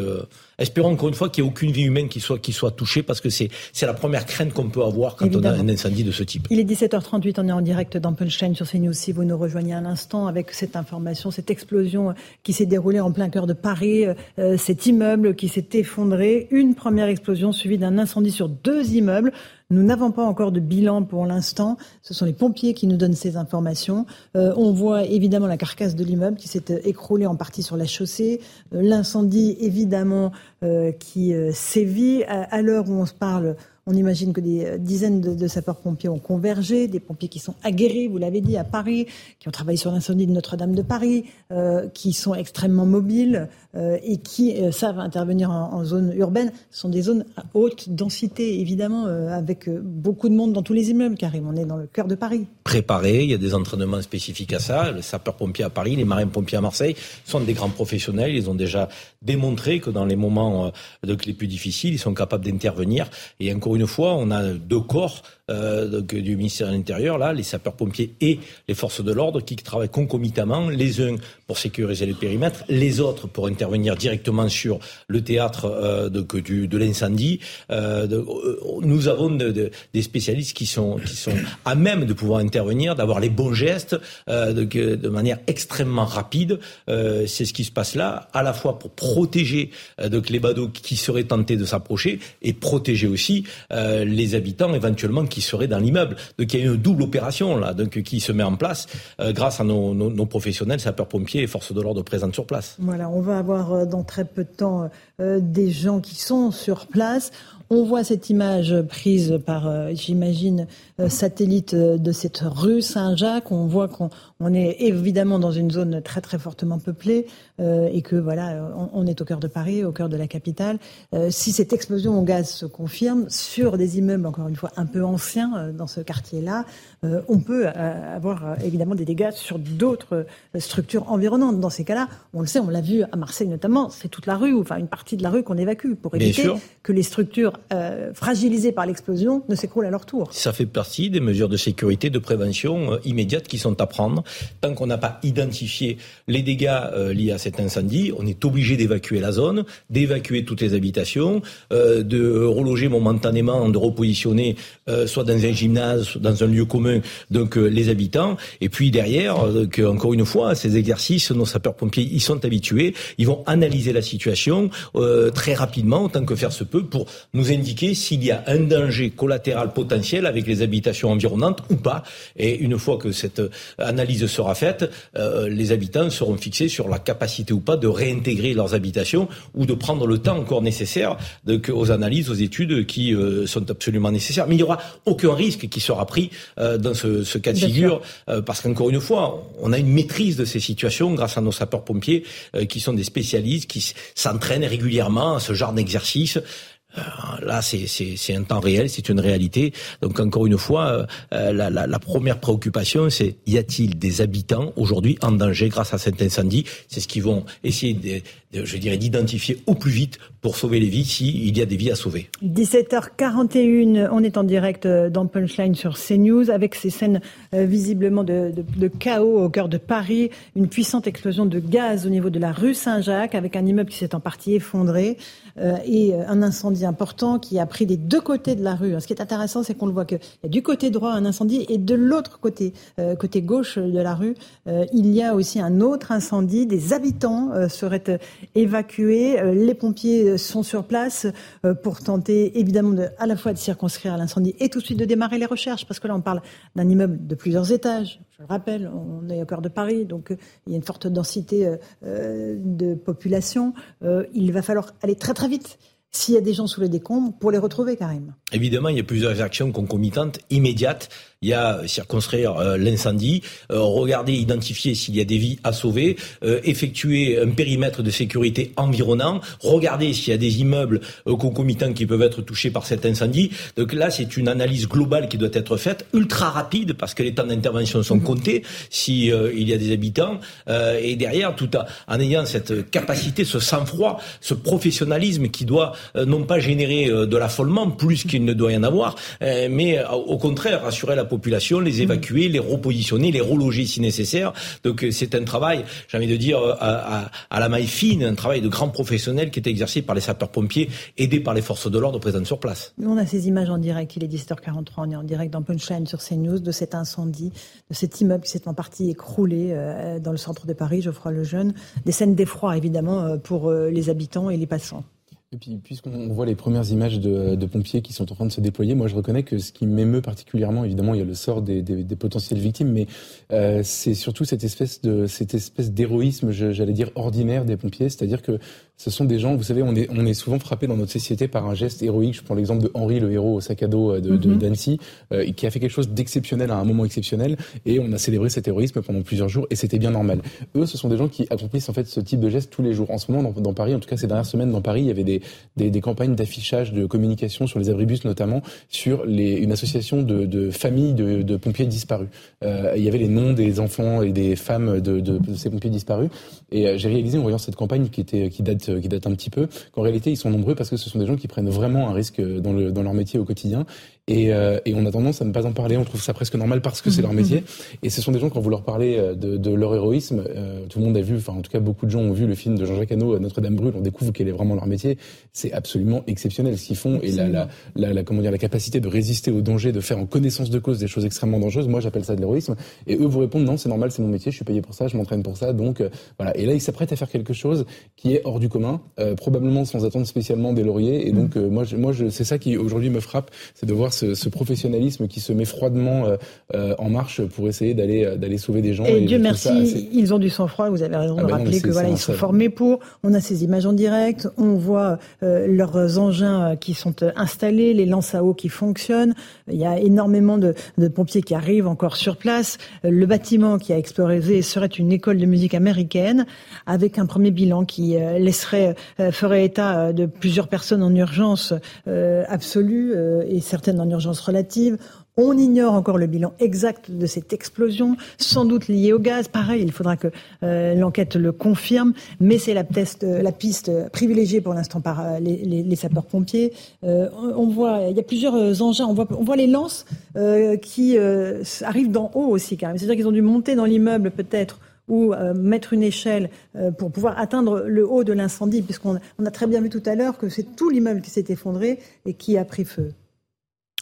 Espérons encore une fois qu'il n'y ait aucune vie humaine qui soit, qui soit touchée parce que c'est, c'est la première crainte qu'on peut avoir quand on a un incendie de ce type. Il est 17h38, on est en direct dans Punchline sur CNews. Si vous nous rejoignez à l'instant avec cette information, cette explosion qui s'est déroulée en plein cœur de Paris, euh, cet immeuble qui s'est effondré, une première explosion suivie d'un incendie sur deux immeubles. Nous n'avons pas encore de bilan pour l'instant. Ce sont les pompiers qui nous donnent ces informations. Euh, on voit évidemment la carcasse de l'immeuble qui s'est écroulée en partie sur la chaussée. Euh, l'incendie, évidemment, euh, qui sévit. À, l'heure où on se parle, on imagine que des dizaines de, sapeurs-pompiers ont convergé, des pompiers qui sont aguerris, vous l'avez dit, à Paris, qui ont travaillé sur l'incendie de Notre-Dame de Paris, qui sont extrêmement mobiles. Euh, et qui euh, savent intervenir en, zone urbaine. Sont des zones à haute densité, évidemment, euh, avec beaucoup de monde dans tous les immeubles, car on est dans le cœur de Paris. Préparé, il y a des entraînements spécifiques à ça. Les sapeurs-pompiers à Paris, les marins-pompiers à Marseille sont des grands professionnels. Ils ont déjà démontré que dans les moments les plus difficiles, ils sont capables d'intervenir. Et encore une fois, on a deux corps euh, donc, du ministère de l'Intérieur, là, les sapeurs-pompiers et les forces de l'ordre qui travaillent concomitamment, les uns pour sécuriser le périmètre, les autres pour intervenir directement sur le théâtre euh, de, du, de l'incendie. Euh, nous avons de, des spécialistes qui sont, qui sont à même de pouvoir intervenir intervenir, d'avoir les bons gestes de, de, manière extrêmement rapide. c'est ce qui se passe là, à la fois pour protéger donc les badauds qui seraient tentés de s'approcher et protéger aussi les habitants éventuellement qui seraient dans l'immeuble. Donc il y a une double opération là, donc qui se met en place grâce à nos, nos, nos professionnels, sapeurs-pompiers et forces de l'ordre présentes sur place. Voilà, on va avoir dans très peu de temps des gens qui sont sur place. On voit cette image prise par, euh, j'imagine, euh, satellite euh, de cette rue Saint-Jacques. On voit qu'on est évidemment dans une zone très très fortement peuplée et que voilà, on, est au cœur de Paris, au cœur de la capitale. si cette explosion au gaz se confirme sur des immeubles, encore une fois, un peu anciens dans ce quartier-là, on peut avoir évidemment des dégâts sur d'autres structures environnantes. Dans ces cas-là, on le sait, on l'a vu à Marseille notamment, c'est toute la rue, enfin une partie de la rue qu'on évacue pour éviter que les structures euh, fragilisés par l'explosion ne s'écroulent à leur tour. Ça fait partie des mesures de sécurité, de prévention euh, immédiates qui sont à prendre. Tant qu'on n'a pas identifié les dégâts euh, liés à cet incendie, on est obligé d'évacuer la zone, d'évacuer toutes les habitations, de reloger momentanément, de repositionner soit dans un gymnase, soit dans un lieu commun, donc les habitants. Et puis derrière, encore une fois, ces exercices, nos sapeurs-pompiers, ils sont habitués, ils vont analyser la situation très rapidement, autant que faire se peut, pour nous indiquer s'il y a un danger collatéral potentiel avec les habitations environnantes ou pas. Et une fois que cette analyse sera faite, euh, les habitants seront fixés sur la capacité ou pas de réintégrer leurs habitations ou de prendre le temps encore nécessaire de, aux analyses, aux études qui euh, sont absolument nécessaires. Mais il n'y aura aucun risque qui sera pris euh, dans ce, ce, cas de figure, parce qu'encore une fois, on a une maîtrise de ces situations grâce à nos sapeurs-pompiers qui sont des spécialistes, qui s'entraînent régulièrement à ce genre d'exercice. Euh, là, c'est un temps réel, c'est une réalité. Donc encore une fois, euh, la, la, première préoccupation, c'est y a-t-il des habitants aujourd'hui en danger grâce à cet incendie? C'est ce qu'ils vont essayer, de, je dirais, d'identifier au plus vite pour sauver les vies s'il y a des vies à sauver. 17h41, on est en direct euh, dans Punchline sur CNews avec ces scènes visiblement de, chaos au cœur de Paris, une puissante explosion de gaz au niveau de la rue Saint-Jacques avec un immeuble qui s'est en partie effondré. Euh, et euh, un incendie important qui a pris des deux côtés de la rue. Ce qui est intéressant, c'est qu'on le voit a du côté droit un incendie et de l'autre côté, euh, côté gauche de la rue, il y a aussi un autre incendie. Des habitants seraient évacués. Les pompiers sont sur place pour tenter évidemment de, à la fois de circonscrire l'incendie et tout de suite de démarrer les recherches parce que là on parle d'un immeuble de plusieurs étages. Je le rappelle, on est au cœur de Paris, donc il y a une forte densité de population. il va falloir aller très très vite s'il y a des gens sous les décombres pour les retrouver, Karim. Évidemment, il y a plusieurs actions concomitantes, immédiates il y a euh, circonscrire euh, l'incendie, euh, regarder, identifier s'il y a des vies à sauver, effectuer un périmètre de sécurité environnant, regarder s'il y a des immeubles concomitants qui peuvent être touchés par cet incendie. Donc là, c'est une analyse globale qui doit être faite, ultra rapide, parce que les temps d'intervention sont mhm. comptés, s'il il y a des habitants, et derrière, tout en ayant cette capacité, ce sang-froid, ce professionnalisme qui doit non pas générer de l'affolement, plus qu'il ne doit y en avoir, mais au contraire, assurer la population, les évacuer, les repositionner, les reloger si nécessaire. Donc euh, c'est un travail, j'ai envie de dire, euh, à, à, la maille fine, un travail de grands professionnels qui est exercé par les sapeurs-pompiers, aidés par les forces de l'ordre présentes sur place. Nous, on a ces images en direct, il est 17h43, on est en direct dans Punchline sur CNews, de cet incendie, de cet immeuble qui s'est en partie écroulé euh, dans le centre de Paris, Geoffroy Lejeune. Des scènes d'effroi, évidemment, pour les habitants et les passants. Et puis, puisqu'on voit les premières images de, pompiers qui sont en train de se déployer, moi je reconnais que ce qui m'émeut particulièrement, évidemment, il y a le sort des, des, potentielles victimes, mais euh, c'est surtout cette espèce cette espèce d'héroïsme, j'allais dire ordinaire des pompiers, c'est-à-dire que ce sont des gens, vous savez, on est, on est souvent frappé dans notre société par un geste héroïque. Je prends l'exemple de Henri, le héros au sac à dos de, de mhm. d'Annecy, euh, qui a fait quelque chose d'exceptionnel à un moment exceptionnel, et on a célébré cet héroïsme pendant plusieurs jours, et c'était bien normal. Eux, ce sont des gens qui accomplissent en fait ce type de geste tous les jours. En ce moment, dans, dans Paris, en tout cas ces dernières semaines, dans Paris, il y avait des, des, des campagnes d'affichage, de communication sur les abribus notamment, sur les, une association de, de familles de, de, pompiers disparus. Euh, il y avait les noms des enfants et des femmes de, de ces pompiers disparus, et euh, j'ai réalisé en voyant cette campagne qui était qui date qui date un petit peu qu'en réalité ils sont nombreux parce que ce sont des gens qui prennent vraiment un risque dans, le, dans leur métier au quotidien et, et, on a tendance à ne pas en parler. On trouve ça presque normal parce que c'est leur métier. Et ce sont des gens quand vous leur parlez de, de leur héroïsme, tout le monde a vu, enfin en tout cas beaucoup de gens ont vu le film de Jean-Jacques Hano, Notre-Dame brûle. On découvre quel est vraiment leur métier. C'est absolument exceptionnel ce qu'ils font et la, la, la, la, comment dire la capacité de résister au danger, de faire en connaissance de cause des choses extrêmement dangereuses. Moi, j'appelle ça de l'héroïsme. Et eux vous répondent non, c'est normal, c'est mon métier, je suis payé pour ça, je m'entraîne pour ça. Donc voilà. Et là, ils s'apprêtent à faire quelque chose qui est hors du commun, probablement sans attendre spécialement des lauriers. Et donc mm. moi, je, moi, je, c'est ça qui aujourd'hui me frappe, c'est de voir ce, ce, professionnalisme qui se met froidement en marche pour essayer d'aller d'aller sauver des gens. Et, Dieu merci, ils ont du sang-froid. Vous avez raison ah de ben rappeler que voilà, ils sont formés pour. On a ces images en direct, on voit euh, leurs engins euh, qui sont euh, installés, les lances à eau qui fonctionnent. Il y a énormément de, de pompiers qui arrivent encore sur place. Le bâtiment qui a explosé serait une école de musique américaine, avec un premier bilan qui laisserait ferait état de plusieurs personnes en urgence absolue et certaines en urgence relative. On ignore encore le bilan exact de cette explosion, sans doute liée au gaz. Pareil, il faudra que euh, l'enquête le confirme, mais c'est la, piste privilégiée pour l'instant par euh, les, sapeurs-pompiers. Euh, on voit, il y a plusieurs engins. On voit, on voit les lances qui arrivent d'en haut aussi, quand même. C'est-à-dire qu'ils ont dû monter dans l'immeuble peut-être ou mettre une échelle pour pouvoir atteindre le haut de l'incendie, puisqu'on a très bien vu tout à l'heure que c'est tout l'immeuble qui s'est effondré et qui a pris feu.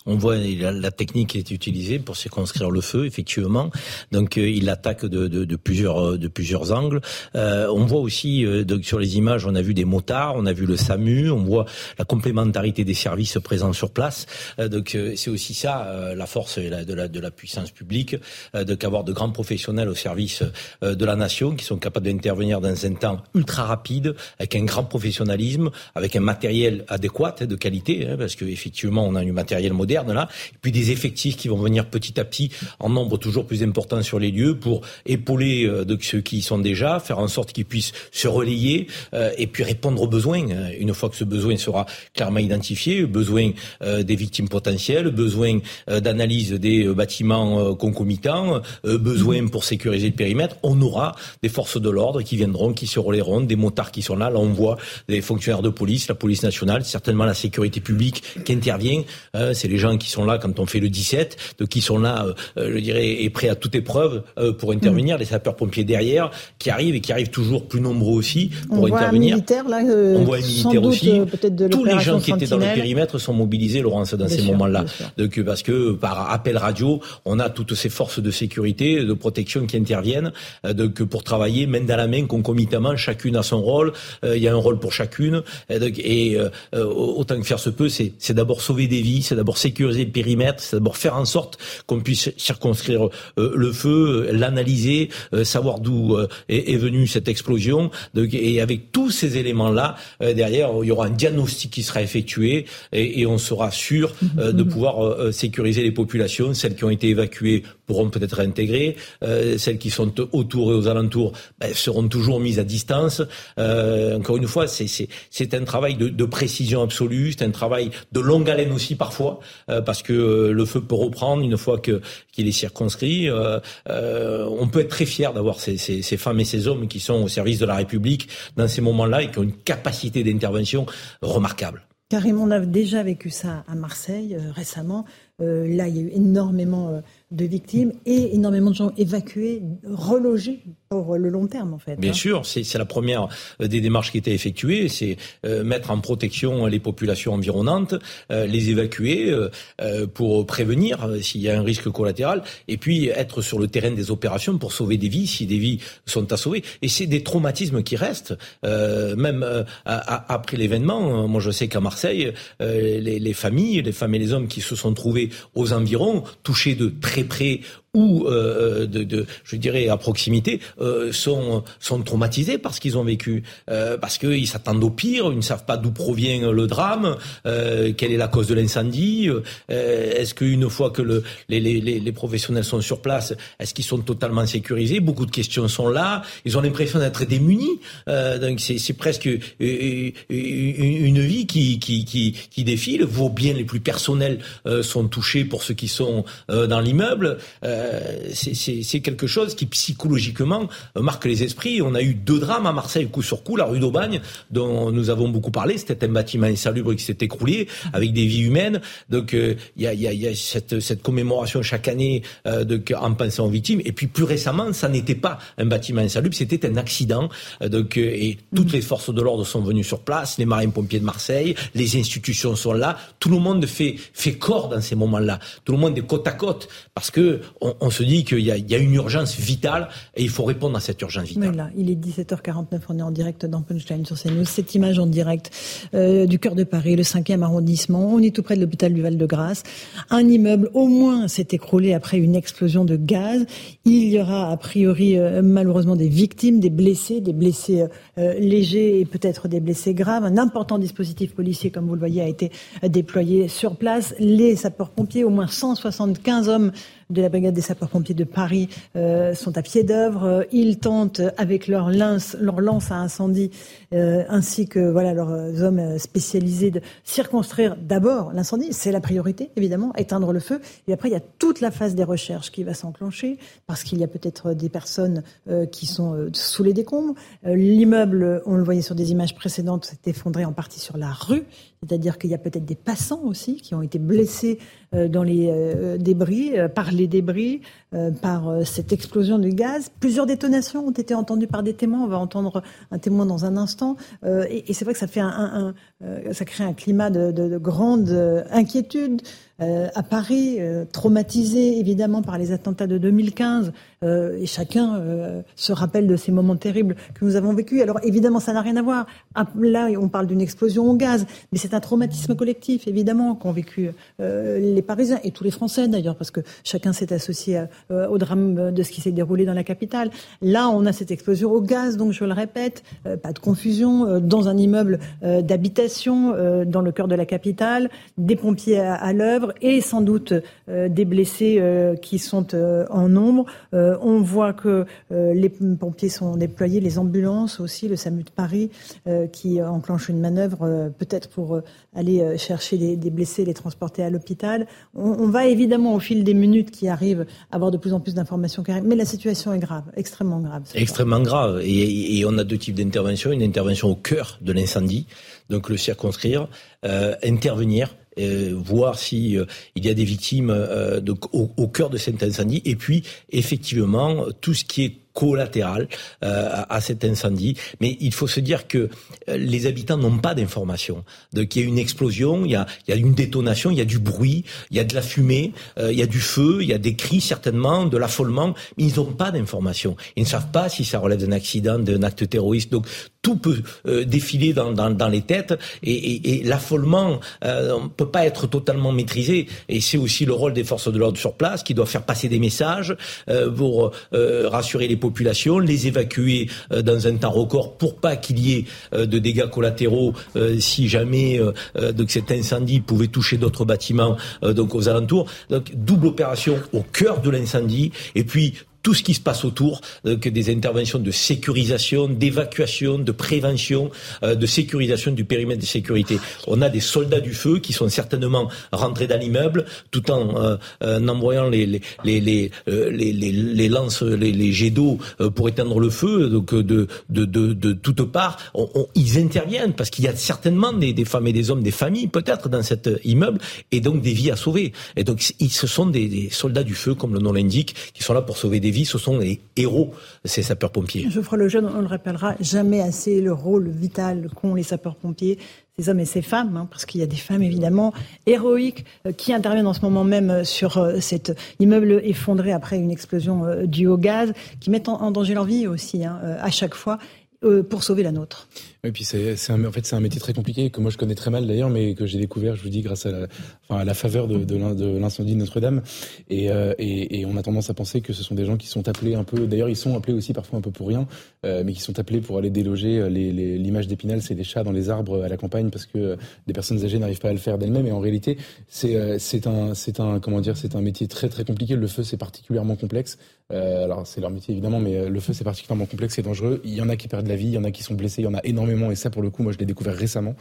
On voit la, technique qui est utilisée pour circonscrire le feu, effectivement. Donc euh, il attaque de, de, de, plusieurs de plusieurs angles. Euh, on voit aussi euh, donc, sur les images, on a vu des motards, on a vu le SAMU, on voit la complémentarité des services présents sur place. Euh, donc c'est aussi ça la force de la, de la puissance publique, de qu'avoir de grands professionnels au service de la nation qui sont capables d'intervenir dans un temps ultra rapide, avec un grand professionnalisme, avec un matériel adéquat de qualité, hein, parce que effectivement on a du matériel moderne là, et puis des effectifs qui vont venir petit à petit en nombre toujours plus important sur les lieux pour épauler euh, de ceux qui y sont déjà, faire en sorte qu'ils puissent se relayer euh, et puis répondre aux besoins. Euh, une fois que ce besoin sera clairement identifié, besoin des victimes potentielles, besoin d'analyse des bâtiments concomitants, besoin pour sécuriser le périmètre, on aura des forces de l'ordre qui viendront, qui se relayeront, des motards qui sont là. Là, on voit des fonctionnaires de police, la police nationale, certainement la sécurité publique qui intervient. C'est les gens qui sont là quand on fait le 17, de qui sont là, euh, euh, je dirais, et prêts à toute épreuve euh, pour intervenir. Mm. Les sapeurs-pompiers derrière, qui arrivent et qui arrivent toujours plus nombreux aussi pour on intervenir. Voit un militaire, là, on voit un militaire aussi. Tous les gens qui étaient dans le périmètre sont mobilisés, Laurence, dans ces moments-là. Parce que par appel radio, on a toutes ces forces de sécurité, de protection qui interviennent, donc pour travailler main dans la main, concomitamment, chacune a son rôle. Il y a un rôle pour chacune. Et, autant que faire se peut, c'est d'abord sauver des vies, c'est d'abord sécuriser le périmètre, c'est d'abord faire en sorte qu'on puisse circonscrire euh, le feu, l'analyser, euh, savoir d'où euh, est, venue cette explosion. et avec tous ces éléments-là, derrière, il y aura un diagnostic qui sera effectué et, on sera sûr de pouvoir sécuriser les populations, celles qui ont été évacuées pourront peut-être réintégrer. Euh, celles qui sont autour et aux alentours ben, seront toujours mises à distance. Euh, encore une fois, c'est un travail de, précision absolue, c'est un travail de longue haleine aussi parfois, euh, parce que euh, le feu peut reprendre une fois que qu'il est circonscrit. On peut être très fier d'avoir ces, ces, femmes et ces hommes qui sont au service de la République dans ces moments-là et qui ont une capacité d'intervention remarquable. Karim, on a déjà vécu ça à Marseille récemment. là, il y a eu énormément de victimes et énormément de gens évacués, relogés pour le long terme en fait. Bien hein. sûr, c'est la première euh, des démarches qui étaient effectuées, c'est euh, mettre en protection les populations environnantes, euh, les évacuer pour prévenir s'il y a un risque collatéral, et puis être sur le terrain des opérations pour sauver des vies si des vies sont à sauver. Et c'est des traumatismes qui restent, même après l'événement. Moi, je sais qu'à Marseille, les, les familles, les femmes et les hommes qui se sont trouvés aux environs, touchés de très près ou euh, de, de, je dirais à proximité euh, sont sont traumatisés par ce qu'ils ont vécu. Euh, parce qu'ils s'attendent au pire ils ne savent pas d'où provient le drame euh, quelle est la cause de l'incendie euh, est-ce qu'une fois que le, les, les, les, professionnels sont sur place est-ce qu'ils sont totalement sécurisés? Beaucoup de questions sont là. Ils ont l'impression d'être démunis. Donc c'est presque une, vie qui, qui, qui, qui défile. Vos biens les plus personnels sont touchés pour ceux qui sont dans l'immeuble. Immeuble, euh, c'est quelque chose qui psychologiquement marque les esprits. On a eu deux drames à Marseille coup sur coup, la rue d'Aubagne, dont nous avons beaucoup parlé. C'était un bâtiment insalubre qui s'est écroulé avec des vies humaines. Donc il y, a, y, a, y, a, cette, cette commémoration chaque année de, en pensant aux victimes. Et puis plus récemment, ça n'était pas un bâtiment insalubre, c'était un accident. Donc et toutes les forces de l'ordre sont venues sur place, les marins-pompiers de Marseille, les institutions sont là. Tout le monde fait fait corps dans ces moments-là. Tout le monde est côte à côte parce que on, se dit qu'il y, a, une urgence vitale et il faut répondre à cette urgence vitale. là, il est 17h49, on est en direct dans Punchline sur CNews. Cette image en direct euh, du cœur de Paris, le 5e arrondissement. On est tout près de l'hôpital du Val-de-Grâce. Un immeuble au moins s'est écroulé après une explosion de gaz. Il y aura a priori euh, malheureusement des victimes, des blessés, des blessés euh, légers et peut-être des blessés graves. Un important dispositif policier, comme vous le voyez, a été déployé sur place. Les sapeurs-pompiers, au moins 175 hommes de la brigade des sapeurs-pompiers de Paris euh, sont à pied d'œuvre. Ils tentent avec leur lance, leur lance à incendie euh, ainsi que voilà leurs hommes spécialisés de circonstruire d'abord l'incendie, c'est la priorité évidemment, éteindre le feu. Et après il y a toute la phase des recherches qui va s'enclencher parce qu'il y a peut-être des personnes euh, qui sont sous les décombres. L'immeuble, on le voyait sur des images précédentes, s'est effondré en partie sur la rue. C'est-à-dire qu'il y a peut-être des passants aussi qui ont été blessés euh, dans les euh, débris, euh, par les débris, par cette explosion de gaz. Plusieurs détonations ont été entendues par des témoins. On va entendre un témoin dans un instant. Et, c'est vrai que ça fait un, ça crée un climat de, de grande inquiétude. Euh, à Paris, euh, traumatisé évidemment par les attentats de 2015, euh, et chacun se rappelle de ces moments terribles que nous avons vécus. Alors évidemment, ça n'a rien à voir. Ah, là, on parle d'une explosion au gaz, mais c'est un traumatisme collectif, évidemment, qu'ont vécu les Parisiens et tous les Français d'ailleurs, parce que chacun s'est associé au drame de ce qui s'est déroulé dans la capitale. Là, on a cette explosion au gaz, donc je le répète, pas de confusion, dans un immeuble d'habitation dans le cœur de la capitale, des pompiers à l'œuvre et sans doute euh, des blessés euh, qui sont euh, en nombre. on voit que les pompiers sont déployés, les ambulances aussi, le SAMU de Paris qui enclenche une manœuvre peut-être pour aller chercher des, blessés, les transporter à l'hôpital. On, va évidemment au fil des minutes qui arrivent avoir de plus en plus d'informations mais la situation est grave, extrêmement grave. Extrêmement grave. Et, on a deux types d'interventions. Une intervention au cœur de l'incendie, donc le circonscrire, intervenir euh, voir si euh, il y a des victimes euh, au, cœur de cet incendie, et puis effectivement tout ce qui est collatéral euh, à, cet incendie. Mais il faut se dire que euh, les habitants n'ont pas d'informations. Qu'il y a une explosion, il y a, il y a une détonation, il y a du bruit, il y a de la fumée, euh, il y a du feu, il y a des cris certainement, de l'affolement, mais ils n'ont pas d'informations. Ils ne savent pas si ça relève d'un accident, d'un acte terroriste. Donc tout peut défiler dans, dans, les têtes et, et, l'affolement euh, ne peut pas être totalement maîtrisé. Et c'est aussi le rôle des forces de l'ordre sur place qui doivent faire passer des messages pour rassurer les populations, les évacuer euh, dans un temps record pour pas qu'il y ait euh, de dégâts collatéraux euh, si jamais cet incendie pouvait toucher d'autres bâtiments donc aux alentours. Donc double opération au cœur de l'incendie et puis tout ce qui se passe autour, euh, que des interventions de sécurisation, d'évacuation, de prévention, euh, de sécurisation du périmètre de sécurité. On a des soldats du feu qui sont certainement rentrés dans l'immeuble tout en, euh, envoyant les, les, les, les, les, les lances, les, jets d'eau pour éteindre le feu donc de, de, de, de toutes parts. ils interviennent parce qu'il y a certainement des, des, femmes et des hommes, des familles peut-être dans cet immeuble et donc des vies à sauver. Et donc ils, ce sont des, des soldats du feu, comme le nom l'indique, qui sont là pour sauver des ce sont les héros, ces sapeurs-pompiers. Geoffroy Lejeune, on ne le rappellera jamais assez le rôle vital qu'ont les sapeurs-pompiers, ces hommes et ces femmes, hein, parce qu'il y a des femmes évidemment héroïques euh, qui interviennent en ce moment même euh, sur euh, cet immeuble effondré après une explosion due au gaz, qui mettent en, danger leur vie aussi hein, à chaque fois pour sauver la nôtre. Et puis c'est, en fait c'est un métier très compliqué que moi je connais très mal d'ailleurs, mais que j'ai découvert, je vous dis, grâce à la, enfin, à la faveur de, l'incendie de Notre-Dame. Et, euh, et, et, on a tendance à penser que ce sont des gens qui sont appelés un peu. D'ailleurs, ils sont appelés aussi parfois un peu pour rien, euh, mais qui sont appelés pour aller déloger euh, les, les, l'image d'Épinal, c'est des chats dans les arbres à la campagne parce que des personnes âgées n'arrivent pas à le faire d'elles-mêmes. Et en réalité, c'est, c'est un, un, comment dire, c'est un métier très très compliqué. Le feu, c'est particulièrement complexe. alors c'est leur métier évidemment, mais le feu, c'est particulièrement complexe et dangereux. Il y en a qui perdent la vie, il y en a qui sont blessés, il y en a énormément et ça pour le coup, moi je l'ai découvert récemment.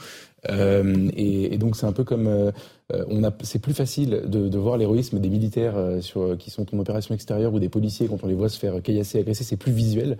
Euh, et, donc c'est un peu comme euh, on a, c'est plus facile de, voir l'héroïsme des militaires qui sont en opération extérieure ou des policiers quand on les voit se faire caillasser, agresser, c'est plus visuel.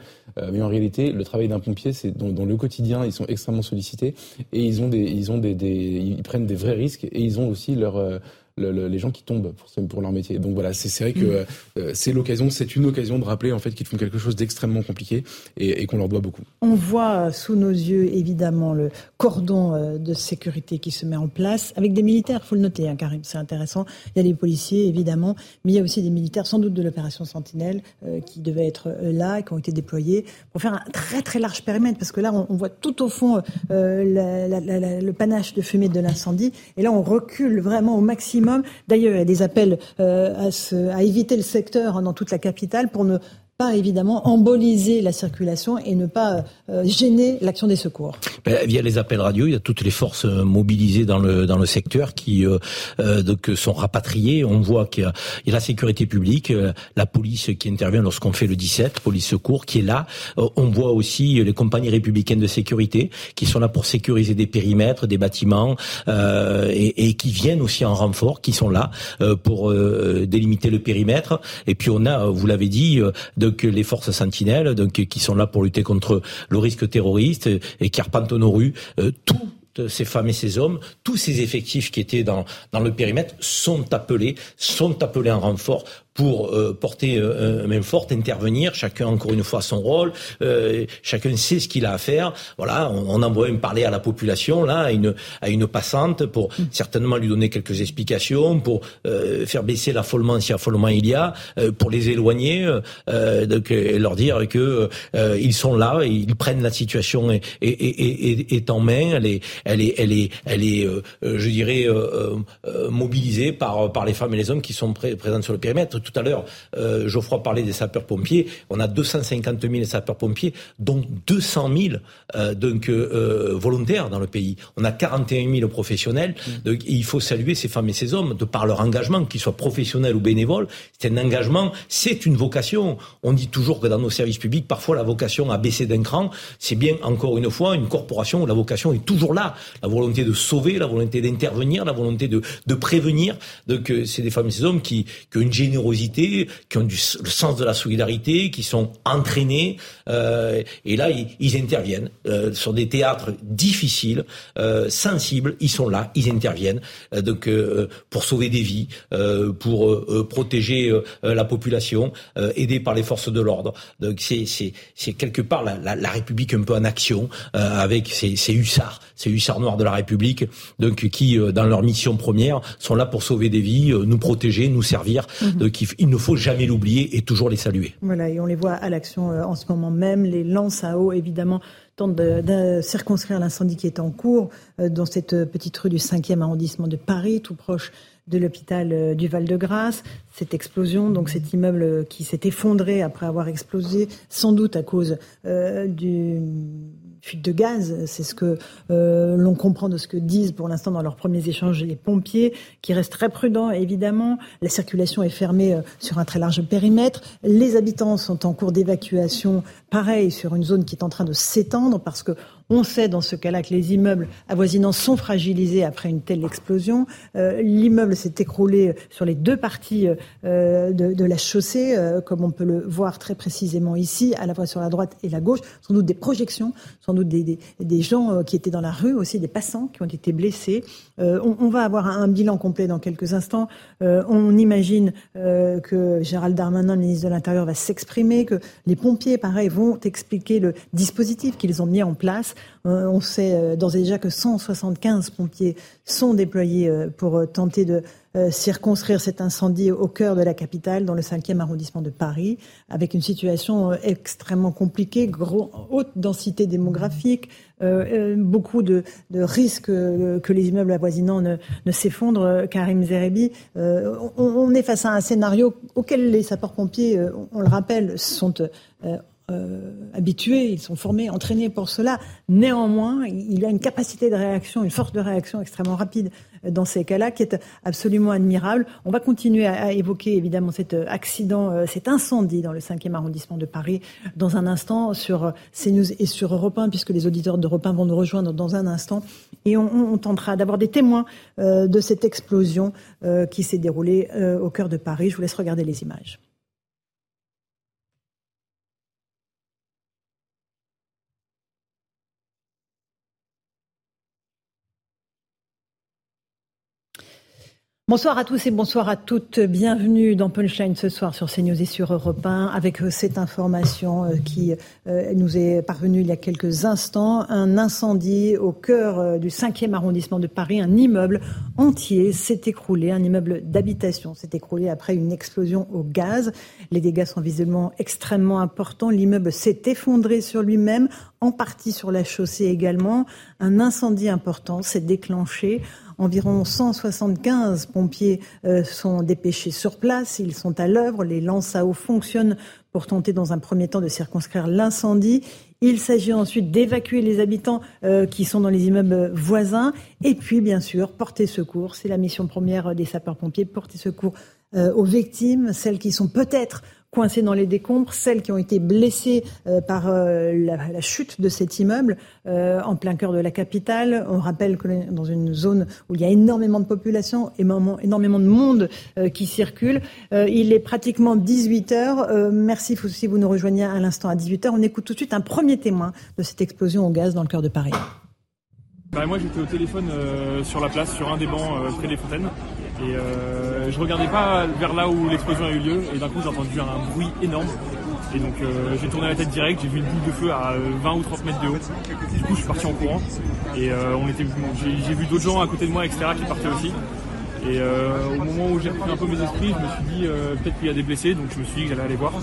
mais en réalité, le travail d'un pompier, c'est dans, le quotidien, ils sont extrêmement sollicités et ils ont des, ils ont des ils prennent des vrais risques et ils ont aussi leur les gens qui tombent pour, pour leur métier. Donc voilà, c'est vrai que mm. euh, c'est l'occasion, c'est une occasion de rappeler en fait qu'ils font quelque chose d'extrêmement compliqué et, qu'on leur doit beaucoup. On voit euh, sous nos yeux évidemment le cordon euh, de sécurité qui se met en place avec des militaires. Faut le noter, hein, Karim, c'est intéressant. Il y a des policiers évidemment, mais il y a aussi des militaires, sans doute de l'opération Sentinelle, qui devaient être là et qui ont été déployés pour faire un très très large périmètre parce que là on, voit tout au fond le panache de fumée de l'incendie et là on recule vraiment au maximum D'ailleurs, il y a des appels euh, à, éviter le secteur dans toute la capitale pour ne évidemment emboliser la circulation et ne pas euh, gêner l'action des secours. Ben, via les appels radio, il y a toutes les forces euh, mobilisées dans le dans le secteur qui euh, donc sont rapatriées. On voit qu'il y, a la sécurité publique, la police qui intervient lorsqu'on fait le 17, police secours qui est là. on voit aussi les compagnies républicaines de sécurité qui sont là pour sécuriser des périmètres, des bâtiments et, qui viennent aussi en renfort, qui sont là pour délimiter le périmètre. Et puis on a, vous l'avez dit, de que les forces sentinelles, donc qui sont là pour lutter contre le risque terroriste et qui arpentent nos rues, euh, toutes ces femmes et ces hommes, tous ces effectifs qui étaient dans, dans le périmètre sont appelés, sont appelés en renfort pour euh, porter euh, main forte, intervenir. Chacun, encore une fois, son rôle. Euh, chacun sait ce qu'il a à faire. Voilà, on, on envoie même parler à la population, là, à une, à une passante, pour mm. certainement lui donner quelques explications, pour euh, faire baisser l'affolement si affolement il y a, pour les éloigner, donc, et leur dire que ils sont là, et ils prennent la situation et, et, et, est en main. Elle est, elle est, elle est, elle est, je dirais, mobilisée par, par les femmes et les hommes qui sont pré présents sur le périmètre tout à l'heure, euh, Geoffroy parlait des sapeurs-pompiers. On a 250 000 sapeurs-pompiers, dont 200 000 euh, donc, euh, volontaires dans le pays. On a 41 000 professionnels. Mmh. Donc, il faut saluer ces femmes et ces hommes de par leur engagement, qu'ils soient professionnels ou bénévoles. C'est un engagement, c'est une vocation. On dit toujours que dans nos services publics, parfois la vocation a baissé d'un cran. C'est bien, encore une fois, une corporation où la vocation est toujours là. La volonté de sauver, la volonté d'intervenir, la volonté de, de prévenir. Donc, c'est des femmes et ces hommes qui, qui ont une générosité qui ont du, le sens de la solidarité, qui sont entraînés. Euh, et là, ils, interviennent euh, sur des théâtres difficiles, euh, sensibles. Ils sont là, ils interviennent euh, donc euh, pour sauver des vies, euh, pour protéger la population, aidés par les forces de l'ordre. Donc c'est c'est quelque part la, la, la, République un peu en action avec ces, ces hussards, ces hussards noirs de la République, donc qui dans leur mission première sont là pour sauver des vies, nous protéger, nous servir. Donc il ne faut jamais l'oublier et toujours les saluer. Voilà, et on les voit à l'action euh, en ce moment même. Les lances à eau, évidemment, tentent de, circonscrire l'incendie qui est en cours euh, dans cette petite rue du 5e arrondissement de Paris, tout proche de l'hôpital euh, du Val-de-Grâce. Cette explosion, donc cet immeuble qui s'est effondré après avoir explosé, sans doute à cause du fuite de gaz. C'est ce que euh, l'on comprend de ce que disent pour l'instant dans leurs premiers échanges les pompiers, qui restent très prudents évidemment. La circulation est fermée euh, sur un très large périmètre. Les habitants sont en cours d'évacuation, pareil, sur une zone qui est en train de s'étendre parce que on sait dans ce cas-là que les immeubles avoisinants sont fragilisés après une telle explosion. Euh, l'immeuble s'est écroulé sur les deux parties euh, de, la chaussée, euh, comme on peut le voir très précisément ici, à la fois sur la droite et la gauche. Sans doute des projections, sans doute des, gens qui étaient dans la rue aussi, des passants qui ont été blessés. On, va avoir un, bilan complet dans quelques instants. on imagine que Gérald Darmanin, le ministre de l'Intérieur, va s'exprimer, que les pompiers, pareil, vont expliquer le dispositif qu'ils ont mis en place. Euh, on sait euh, d'ores et déjà que 175 pompiers sont déployés euh, pour tenter de circonscrire cet incendie au cœur de la capitale, dans le 5e arrondissement de Paris, avec une situation extrêmement compliquée, haute densité démographique, beaucoup de, risques que les immeubles avoisinants ne, s'effondrent. Karim Zerebi, on, est face à un scénario auquel les sapeurs-pompiers, on, le rappelle, sont habitués, ils sont formés, entraînés pour cela. Néanmoins, il a une capacité de réaction, une force de réaction extrêmement rapide dans ces cas-là, qui est absolument admirable. On va continuer à, évoquer évidemment cet accident, cet incendie dans le 5e arrondissement de Paris dans un instant sur CNews et sur Europe 1, puisque les auditeurs d'Europe 1 vont nous rejoindre dans un instant. Et on, tentera d'avoir des témoins de cette explosion qui s'est déroulée au cœur de Paris. Je vous laisse regarder les images. Bonsoir à tous et bonsoir à toutes. Bienvenue dans Punchline ce soir sur CNews et sur Europe 1 avec euh, cette information euh, qui euh, nous est parvenue il y a quelques instants. Un incendie au cœur du 5e arrondissement de Paris. Un immeuble entier s'est écroulé. Un immeuble d'habitation s'est écroulé après une explosion au gaz. Les dégâts sont visiblement extrêmement importants. L'immeuble s'est effondré sur lui-même, en partie sur la chaussée également. Un incendie important s'est déclenché Environ 175 pompiers euh, sont dépêchés sur place. Ils sont à l'œuvre. Les lances à eau fonctionnent pour tenter dans un premier temps de circonscrire l'incendie. Il s'agit ensuite d'évacuer les habitants euh, qui sont dans les immeubles voisins et puis bien sûr porter secours. C'est la mission première des sapeurs-pompiers, porter secours euh, aux victimes, celles qui sont peut-être coincées dans les décombres, celles qui ont été blessées euh, par euh, la, chute de cet immeuble euh, en plein cœur de la capitale. On rappelle que dans une zone où il y a énormément de population, énormément de monde qui circule. il est pratiquement 18 heures. merci si vous nous rejoignez à l'instant à 18 heures. On écoute tout de suite un premier témoin de cette explosion au gaz dans le cœur de Paris. Bah, moi j'étais au téléphone sur la place, sur un des bancs près des fontaines. Et euh, je regardais pas vers là où l'explosion a eu lieu et d'un coup j'ai entendu un bruit énorme. Et donc euh, j'ai tourné la tête direct, j'ai vu une boule de feu à 20 ou 30 mètres de haut. Du coup je suis parti en courant et euh, on était, j'ai vu d'autres gens à côté de moi, etc. qui partaient aussi. Et au moment où j'ai repris un peu mes esprits, je me suis dit peut-être qu'il y a des blessés, donc je me suis dit que j'allais aller voir.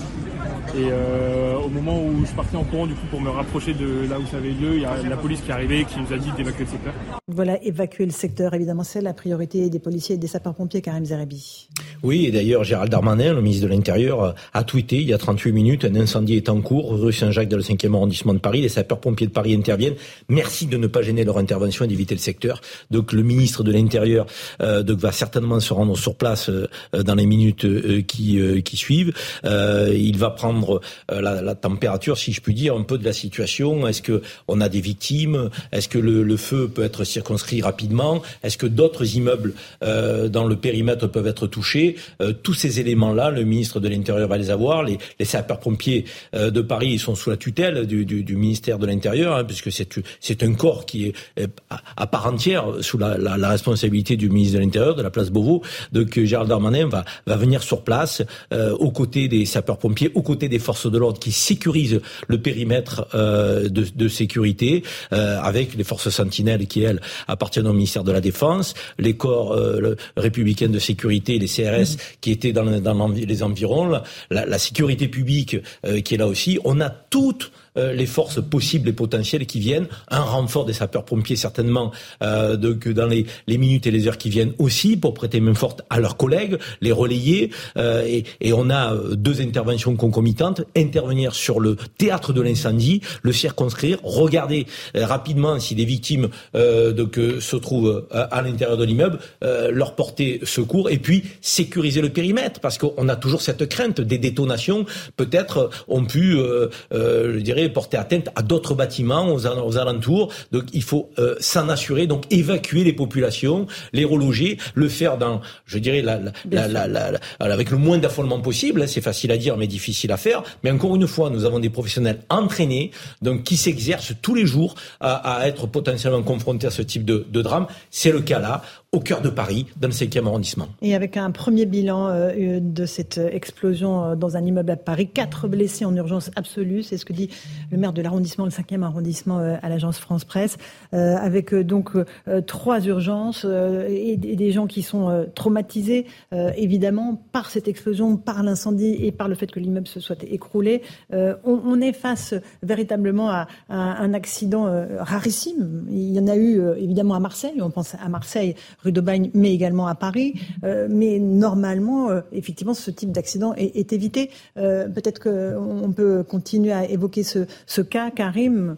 Et euh, au moment où je partais en courant du coup pour me rapprocher de là où ça avait lieu, il y a la police qui est arrivée qui nous a dit d'évacuer le secteur. Voilà, évacuer le secteur, évidemment, c'est la priorité des policiers et des sapeurs-pompiers, Karim Zerabi. Oui, et d'ailleurs, Gérald Darmanin, le ministre de l'Intérieur, a tweeté il y a 38 minutes, un incendie est en cours, rue Saint-Jacques dans le 5e arrondissement de Paris, les sapeurs-pompiers de Paris interviennent. Merci de ne pas gêner leur intervention et d'éviter le secteur. Donc le ministre de l'Intérieur euh, va certainement se rendre sur place euh, dans les minutes euh, qui, euh, qui suivent. il va prendre euh, la, température, si je puis dire, un peu de la situation. Est-ce que on a des victimes? Est-ce que le, feu peut être circonscrit rapidement? Est-ce que d'autres immeubles euh, dans le périmètre peuvent être touchés? Euh, Tous ces éléments-là, le ministre de l'Intérieur va les avoir. Les, sapeurs-pompiers de Paris sont sous la tutelle du, ministère de l'Intérieur, hein, puisque c'est un corps qui est à, part entière sous la, responsabilité du ministre de l'Intérieur, de la place Beauvau. Donc Gérald Darmanin va venir sur place aux côtés des sapeurs-pompiers, aux côté des forces de l'ordre qui sécurisent le périmètre euh, de, de, sécurité, euh, avec les forces sentinelles qui, elles, appartiennent au ministère de la Défense, les corps euh, républicains de sécurité, les CRS, qui étaient dans, dans les environs, la, la sécurité publique euh, qui est là aussi. On a toutes euh, les forces possibles et potentielles qui viennent, un renfort des sapeurs-pompiers certainement euh, dans les, minutes et les heures qui viennent aussi pour prêter main forte à leurs collègues, les relayer. Euh, et, on a deux interventions concomitantes. Intervenir sur le théâtre de l'incendie, le circonscrire, regarder rapidement si des victimes se trouvent à, l'intérieur de l'immeuble, leur porter secours. Et puis sécuriser le périmètre parce qu'on a toujours cette crainte des détonations. Peut-être ont pu, je dirais porter atteinte à d'autres bâtiments aux, alentours. Donc il faut euh, s'en assurer, donc évacuer les populations, les reloger, le faire dans, je dirais, la, avec le moins d'affolement possible. Hein, c'est facile à dire, mais difficile à faire. Mais encore une fois, nous avons des professionnels entraînés, donc qui s'exercent tous les jours à, être potentiellement confrontés à ce type de, de drame. C'est le cas là au cœur de Paris, dans le 5e arrondissement. Et avec un premier bilan euh, de cette explosion euh, dans un immeuble à Paris, quatre blessés en urgence absolue, c'est ce que dit le maire de l'arrondissement, le 5e arrondissement euh, à l'agence France Presse, avec donc trois urgences et, des gens qui sont traumatisés évidemment par cette explosion, par l'incendie et par le fait que l'immeuble se soit écroulé. On, est face véritablement à un accident rarissime. Il y en a eu évidemment à Marseille, on pense à Marseille rue d'Aubagne, mais également à Paris. mais normalement, effectivement, ce type d'accident est, évité. Peut-être qu'on peut continuer à évoquer ce, ce cas, Karim,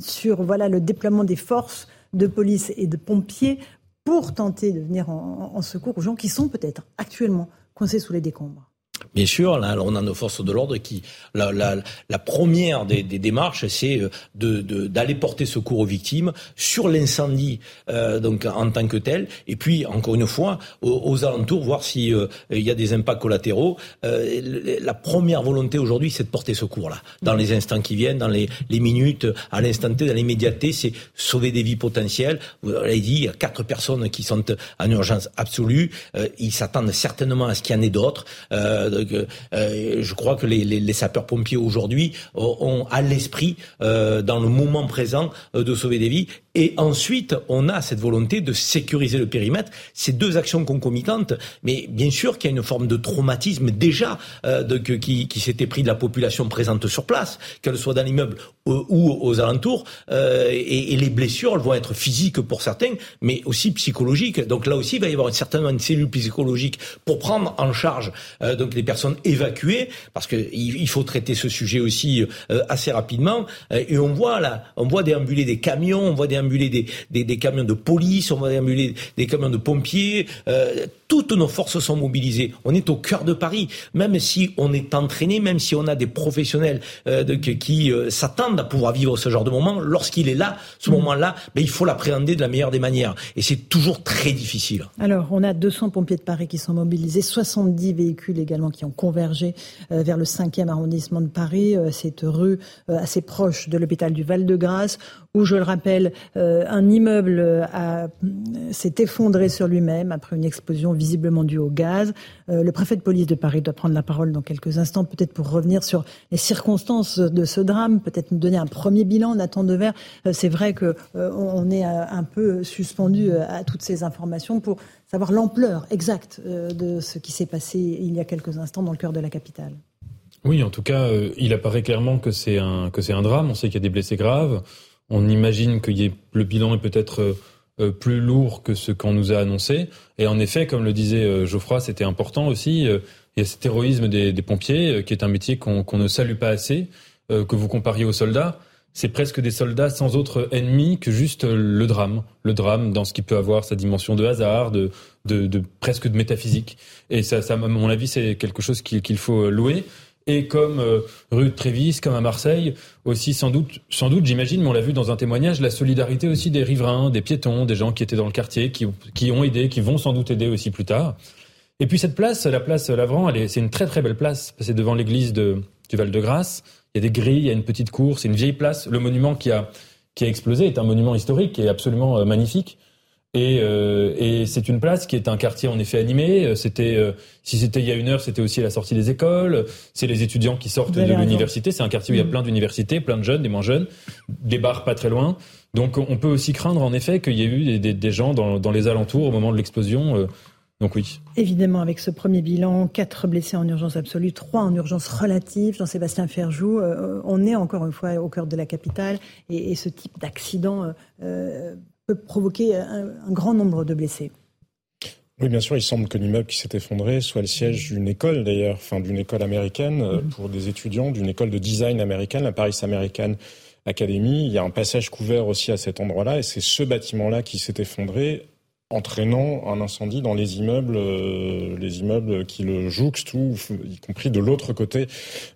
sur voilà le déploiement des forces de police et de pompiers pour tenter de venir en secours aux gens qui sont peut-être actuellement coincés sous les décombres. Bien sûr, là, on a nos forces de l'ordre qui, la, la, la première des, des démarches, c'est euh, d'aller de, d'aller porter secours aux victimes sur l'incendie, euh, donc en tant que tel, et puis encore une fois aux, alentours, voir s'il euh, il y a des impacts collatéraux. Euh, la première volonté aujourd'hui, c'est de porter secours là, dans les instants qui viennent, dans les, les minutes, à l'instant T, dans l'immédiateté, c'est sauver des vies potentielles. Vous l'avez dit, il y a quatre personnes qui sont en urgence absolue. ils s'attendent certainement à ce qu'il y en ait d'autres. Euh, je crois que les, sapeurs-pompiers aujourd'hui ont à l'esprit, euh, dans le moment présent, euh, de sauver des vies. Et ensuite, on a cette volonté de sécuriser le périmètre. Ces deux actions concomitantes, mais bien sûr qu'il y a une forme de traumatisme déjà de, qui, qui s'était pris de la population présente sur place, qu'elle soit dans l'immeuble ou aux alentours. et, les blessures, elles vont être physiques pour certains, mais aussi psychologiques. Donc là aussi, il va y avoir une certaine une cellule psychologique pour prendre en charge donc les personnes évacuées, parce qu'il il faut traiter ce sujet aussi euh, assez rapidement. Euh, et on voit là, on voit déambuler des camions, on voit déambuler des, des, des camions de police, on voit déambuler des camions de pompiers. Euh, toutes nos forces sont mobilisées. On est au cœur de Paris, même si on est entraîné, même si on a des professionnels de, qui s'attendent à pouvoir vivre ce genre de moment. Lorsqu'il est là, ce mmh. moment-là, ben, il faut l'appréhender de la meilleure des manières. Et c'est toujours très difficile. Alors, on a 200 pompiers de Paris qui sont mobilisés, 70 véhicules également qui ont convergé euh, vers le 5e arrondissement de Paris, euh, cette rue euh, assez proche de l'hôpital du Val-de-Grâce, où, je le rappelle, un immeuble s'est effondré sur lui-même après une explosion visiblement due au gaz. Le préfet de police de Paris doit prendre la parole dans quelques instants, peut-être pour revenir sur les circonstances de ce drame, peut-être nous donner un premier bilan. Nathan Devers, c'est vrai que on est un peu suspendu à toutes ces informations pour savoir l'ampleur exacte euh, de ce qui s'est passé il y a quelques instants dans le cœur de la capitale. Oui, en tout cas, euh, il apparaît clairement que c'est un drame. On sait qu'il y a des blessés graves. On imagine que le bilan est peut-être euh, plus lourd que ce qu'on nous a annoncé. Et en effet, comme le disait Geoffroy, c'était important aussi. il y a cet héroïsme des, pompiers, qui est un métier qu'on ne salue pas assez, que vous compariez aux soldats c'est presque des soldats sans autre ennemi que juste le drame. Le drame dans ce qui peut avoir sa dimension de hasard, de, de, presque de métaphysique. Et ça, ça à mon avis, c'est quelque chose qu'il faut louer. Et comme euh, rue de Trévis, comme à Marseille, aussi sans doute, sans doute, j'imagine, mais on l'a vu dans un témoignage, la solidarité aussi des riverains, des piétons, des gens qui étaient dans le quartier, qui, qui ont aidé, qui vont sans doute aider aussi plus tard. Et puis cette place, la place Lavran, c'est une très très belle place. C'est devant l'église de, du Val-de-Grâce. Il y a des grilles, il y a une petite cour, c'est une vieille place. Le monument qui a, qui a explosé est un monument historique est absolument euh, magnifique. Et, euh, et c'est une place qui est un quartier en effet animé. Euh, c'était, si c'était il y a une heure, c'était aussi la sortie des écoles. C'est les étudiants qui sortent de l'université. C'est un quartier où il y a mm. plein d'universités, plein de jeunes, des moins jeunes, des bars pas très loin. Donc on peut aussi craindre en effet qu'il y ait eu des, des, gens dans, dans, les alentours au moment de l'explosion donc oui. Évidemment, avec ce premier bilan, quatre blessés en urgence absolue, trois en urgence relative. Jean-Sébastien Ferjou, euh, on est encore une fois au cœur de la capitale et, ce type d'accident euh, euh, peut provoquer un, grand nombre de blessés. Oui, bien sûr, il semble que l'immeuble qui s'est effondré soit le siège d'une école, d'ailleurs, enfin d'une école américaine mm-hmm. pour des étudiants, d'une école de design américaine, la Paris American Academy. Il y a un passage couvert aussi à cet endroit-là, et c'est ce bâtiment-là qui s'est effondré entraînant un incendie dans les immeubles, euh, les immeubles qui le jouxtent, ou y compris de l'autre côté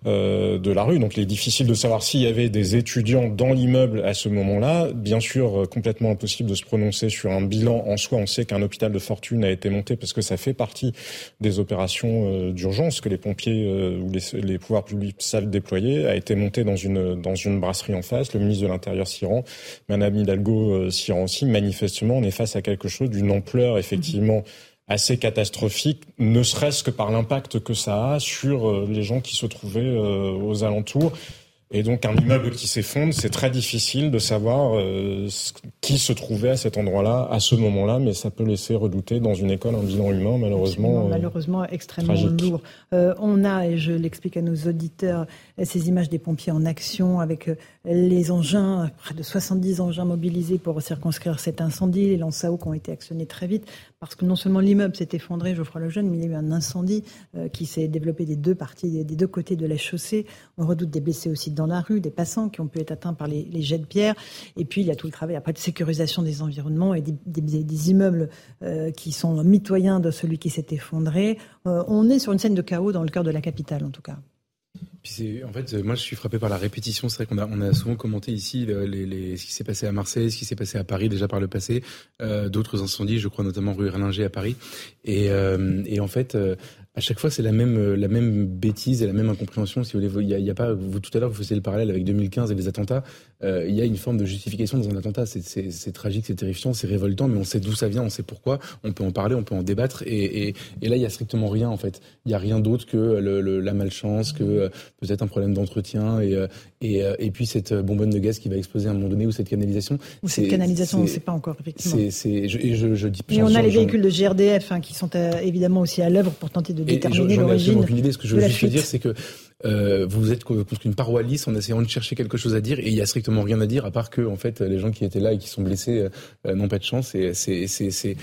euh, de la rue. Donc il est difficile de savoir s'il y avait des étudiants dans l'immeuble à ce moment-là. Bien sûr, euh, complètement impossible de se prononcer sur un bilan en soi. On sait qu'un hôpital de fortune a été monté parce que ça fait partie des opérations d'urgence que les pompiers ou les, les, pouvoirs publics savent déployer. A été monté dans une dans une brasserie en face. Le ministre de l'Intérieur s'y rend, Madame Hidalgo s'y rend aussi. Manifestement, on est face à quelque chose d'une ampleur effectivement assez catastrophique, ne serait-ce que par l'impact que ça a sur euh, les gens qui se trouvaient euh, aux alentours. Et donc un immeuble qui s'effondre, c'est très difficile de savoir euh, qui se trouvait à cet endroit-là, à ce moment-là, mais ça peut laisser redouter dans une école un bilan humain, malheureusement. Euh, malheureusement, extrêmement lourd. Euh, on a, et je l'explique à nos auditeurs, ces images des pompiers en action avec les engins, près de 70 engins mobilisés pour circonscrire cet incendie, les lance à eau qui ont été actionnés très vite, parce que non seulement l'immeuble s'est effondré, Geoffroy Lejeune, mais il y a eu un incendie qui s'est développé des deux parties, des deux côtés de la chaussée. On redoute des blessés aussi dans la rue, des passants qui ont pu être atteints par les, jets de pierre. Et puis, il y a tout le travail après de sécurisation des environnements et des, immeubles euh, qui sont mitoyens de celui qui s'est effondré. Euh, on est sur une scène de chaos dans le cœur de la capitale, en tout cas. En fait, moi, je suis frappé par la répétition. C'est vrai qu'on a, souvent commenté ici ce qui s'est passé à Marseille, ce qui s'est passé à Paris déjà par le passé, euh, d'autres incendies, je crois notamment rue Erlinger à Paris. Et, et en fait, à chaque fois, c'est la même, euh, bêtise et la même incompréhension. Si vous voulez, il y a, pas, tout à l'heure, vous faisiez le parallèle avec 2015 et les attentats. Euh, il y a une forme de justification dans un attentat. C'est tragique, c'est terrifiant, c'est révoltant, mais on sait d'où ça vient, on sait pourquoi. On peut en parler, on peut en débattre. Et, et, et là, il y a strictement rien en fait. Il y a rien d'autre que le, la malchance, que euh, peut-être un problème d'entretien et, et, et puis cette bonbonne de gaz qui va exploser à un moment donné ou cette canalisation. Ou cette canalisation, on ne sait pas encore effectivement. C'est, je, je, je, dis. Et on a les véhicules de GRDF hein, qui sont évidemment aussi à l'œuvre pour tenter de déterminer l'origine. aucune idée. Ce que je veux juste dire, c'est que euh, vous êtes contre une paroi lisse en essayant de chercher quelque chose à dire et il y a strictement rien à dire à part que en fait les gens qui étaient là et qui sont blessés euh, n'ont pas de chance et c'est c'est c'est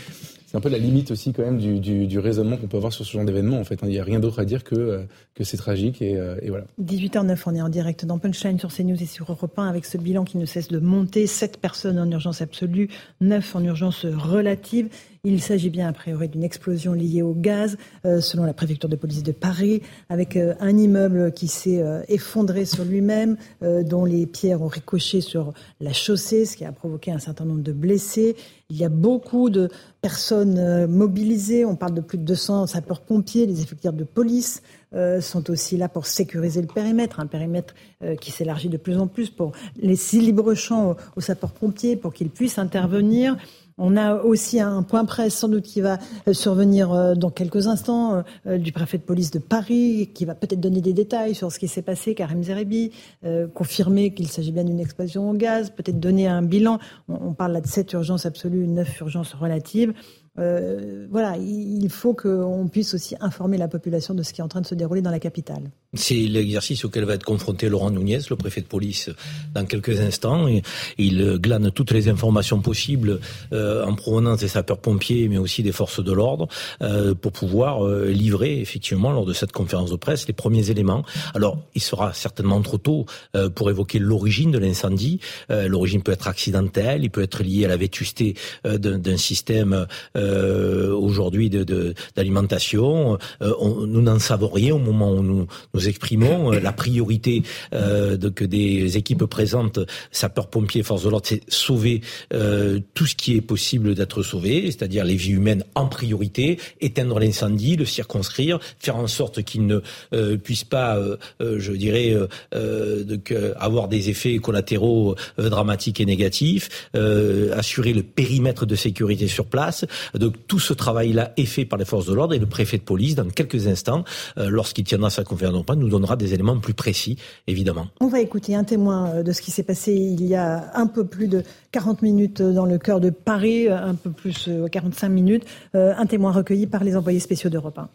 c'est un peu la limite aussi quand même du, du, du raisonnement qu'on peut avoir sur ce genre d'événement. En fait, hein. il n'y a rien d'autre à dire que euh, que c'est tragique et, euh, et, voilà. 18h09, on est en direct dans Punchline sur CNews et sur Europe 1 avec ce bilan qui ne cesse de monter. 7 personnes en urgence absolue, 9 en urgence relative. Il s'agit bien a priori d'une explosion liée au gaz, euh, selon la préfecture de police de Paris, avec euh, un immeuble qui s'est effondré sur lui-même, dont les pierres ont ricoché sur la chaussée, ce qui a provoqué un certain nombre de blessés. Il y a beaucoup de personnes mobilisées. On parle de plus de 200 sapeurs-pompiers, les effectifs de police sont aussi là pour sécuriser le périmètre, un périmètre qui s'élargit de plus en plus pour laisser libre champ aux sapeurs-pompiers pour qu'ils puissent intervenir. On a aussi un point presse sans doute qui va euh, survenir euh, dans quelques instants euh, du préfet de police de Paris, qui va peut-être donner des détails sur ce qui s'est passé, Karim Zerebi, confirmer qu'il s'agit bien d'une explosion au gaz, peut-être donner un bilan. On parle là de sept urgences absolues, neuf urgences relatives. Euh, voilà, il faut qu'on puisse aussi informer la population de ce qui est en train de se dérouler dans la capitale. C'est l'exercice auquel va être confronté Laurent Nunez, le préfet de police, dans quelques instants. Il glane toutes les informations possibles euh, en provenance des sapeurs-pompiers, mais aussi des forces de l'ordre, euh, pour pouvoir livrer effectivement lors de cette conférence de presse les premiers éléments. Alors, il sera certainement trop tôt pour évoquer l'origine de l'incendie. l'origine peut être accidentelle, il peut être lié à la vétusté d'un système euh, aujourd'hui d'alimentation. De, euh, nous n'en savons rien au moment où nous nous exprimons. Euh, la priorité de, que des équipes présentes, sapeurs-pompiers, forces de l'ordre, c'est sauver tout ce qui est possible d'être sauvé, c'est-à-dire les vies humaines en priorité, éteindre l'incendie, le circonscrire, faire en sorte qu'il ne puisse pas, je dirais, de, avoir des effets collatéraux dramatiques et négatifs, assurer le périmètre de sécurité sur place, donc tout ce travail-là est fait par les forces de l'ordre et le préfet de police, dans quelques instants, euh, lorsqu'il tiendra sa conférence de nous donnera des éléments plus précis, évidemment. On va écouter un témoin euh, de ce qui s'est passé il y a un peu plus de 40 minutes dans le cœur de Paris, euh, un peu plus 45 minutes, un témoin recueilli par les envoyés spéciaux d'Europe 1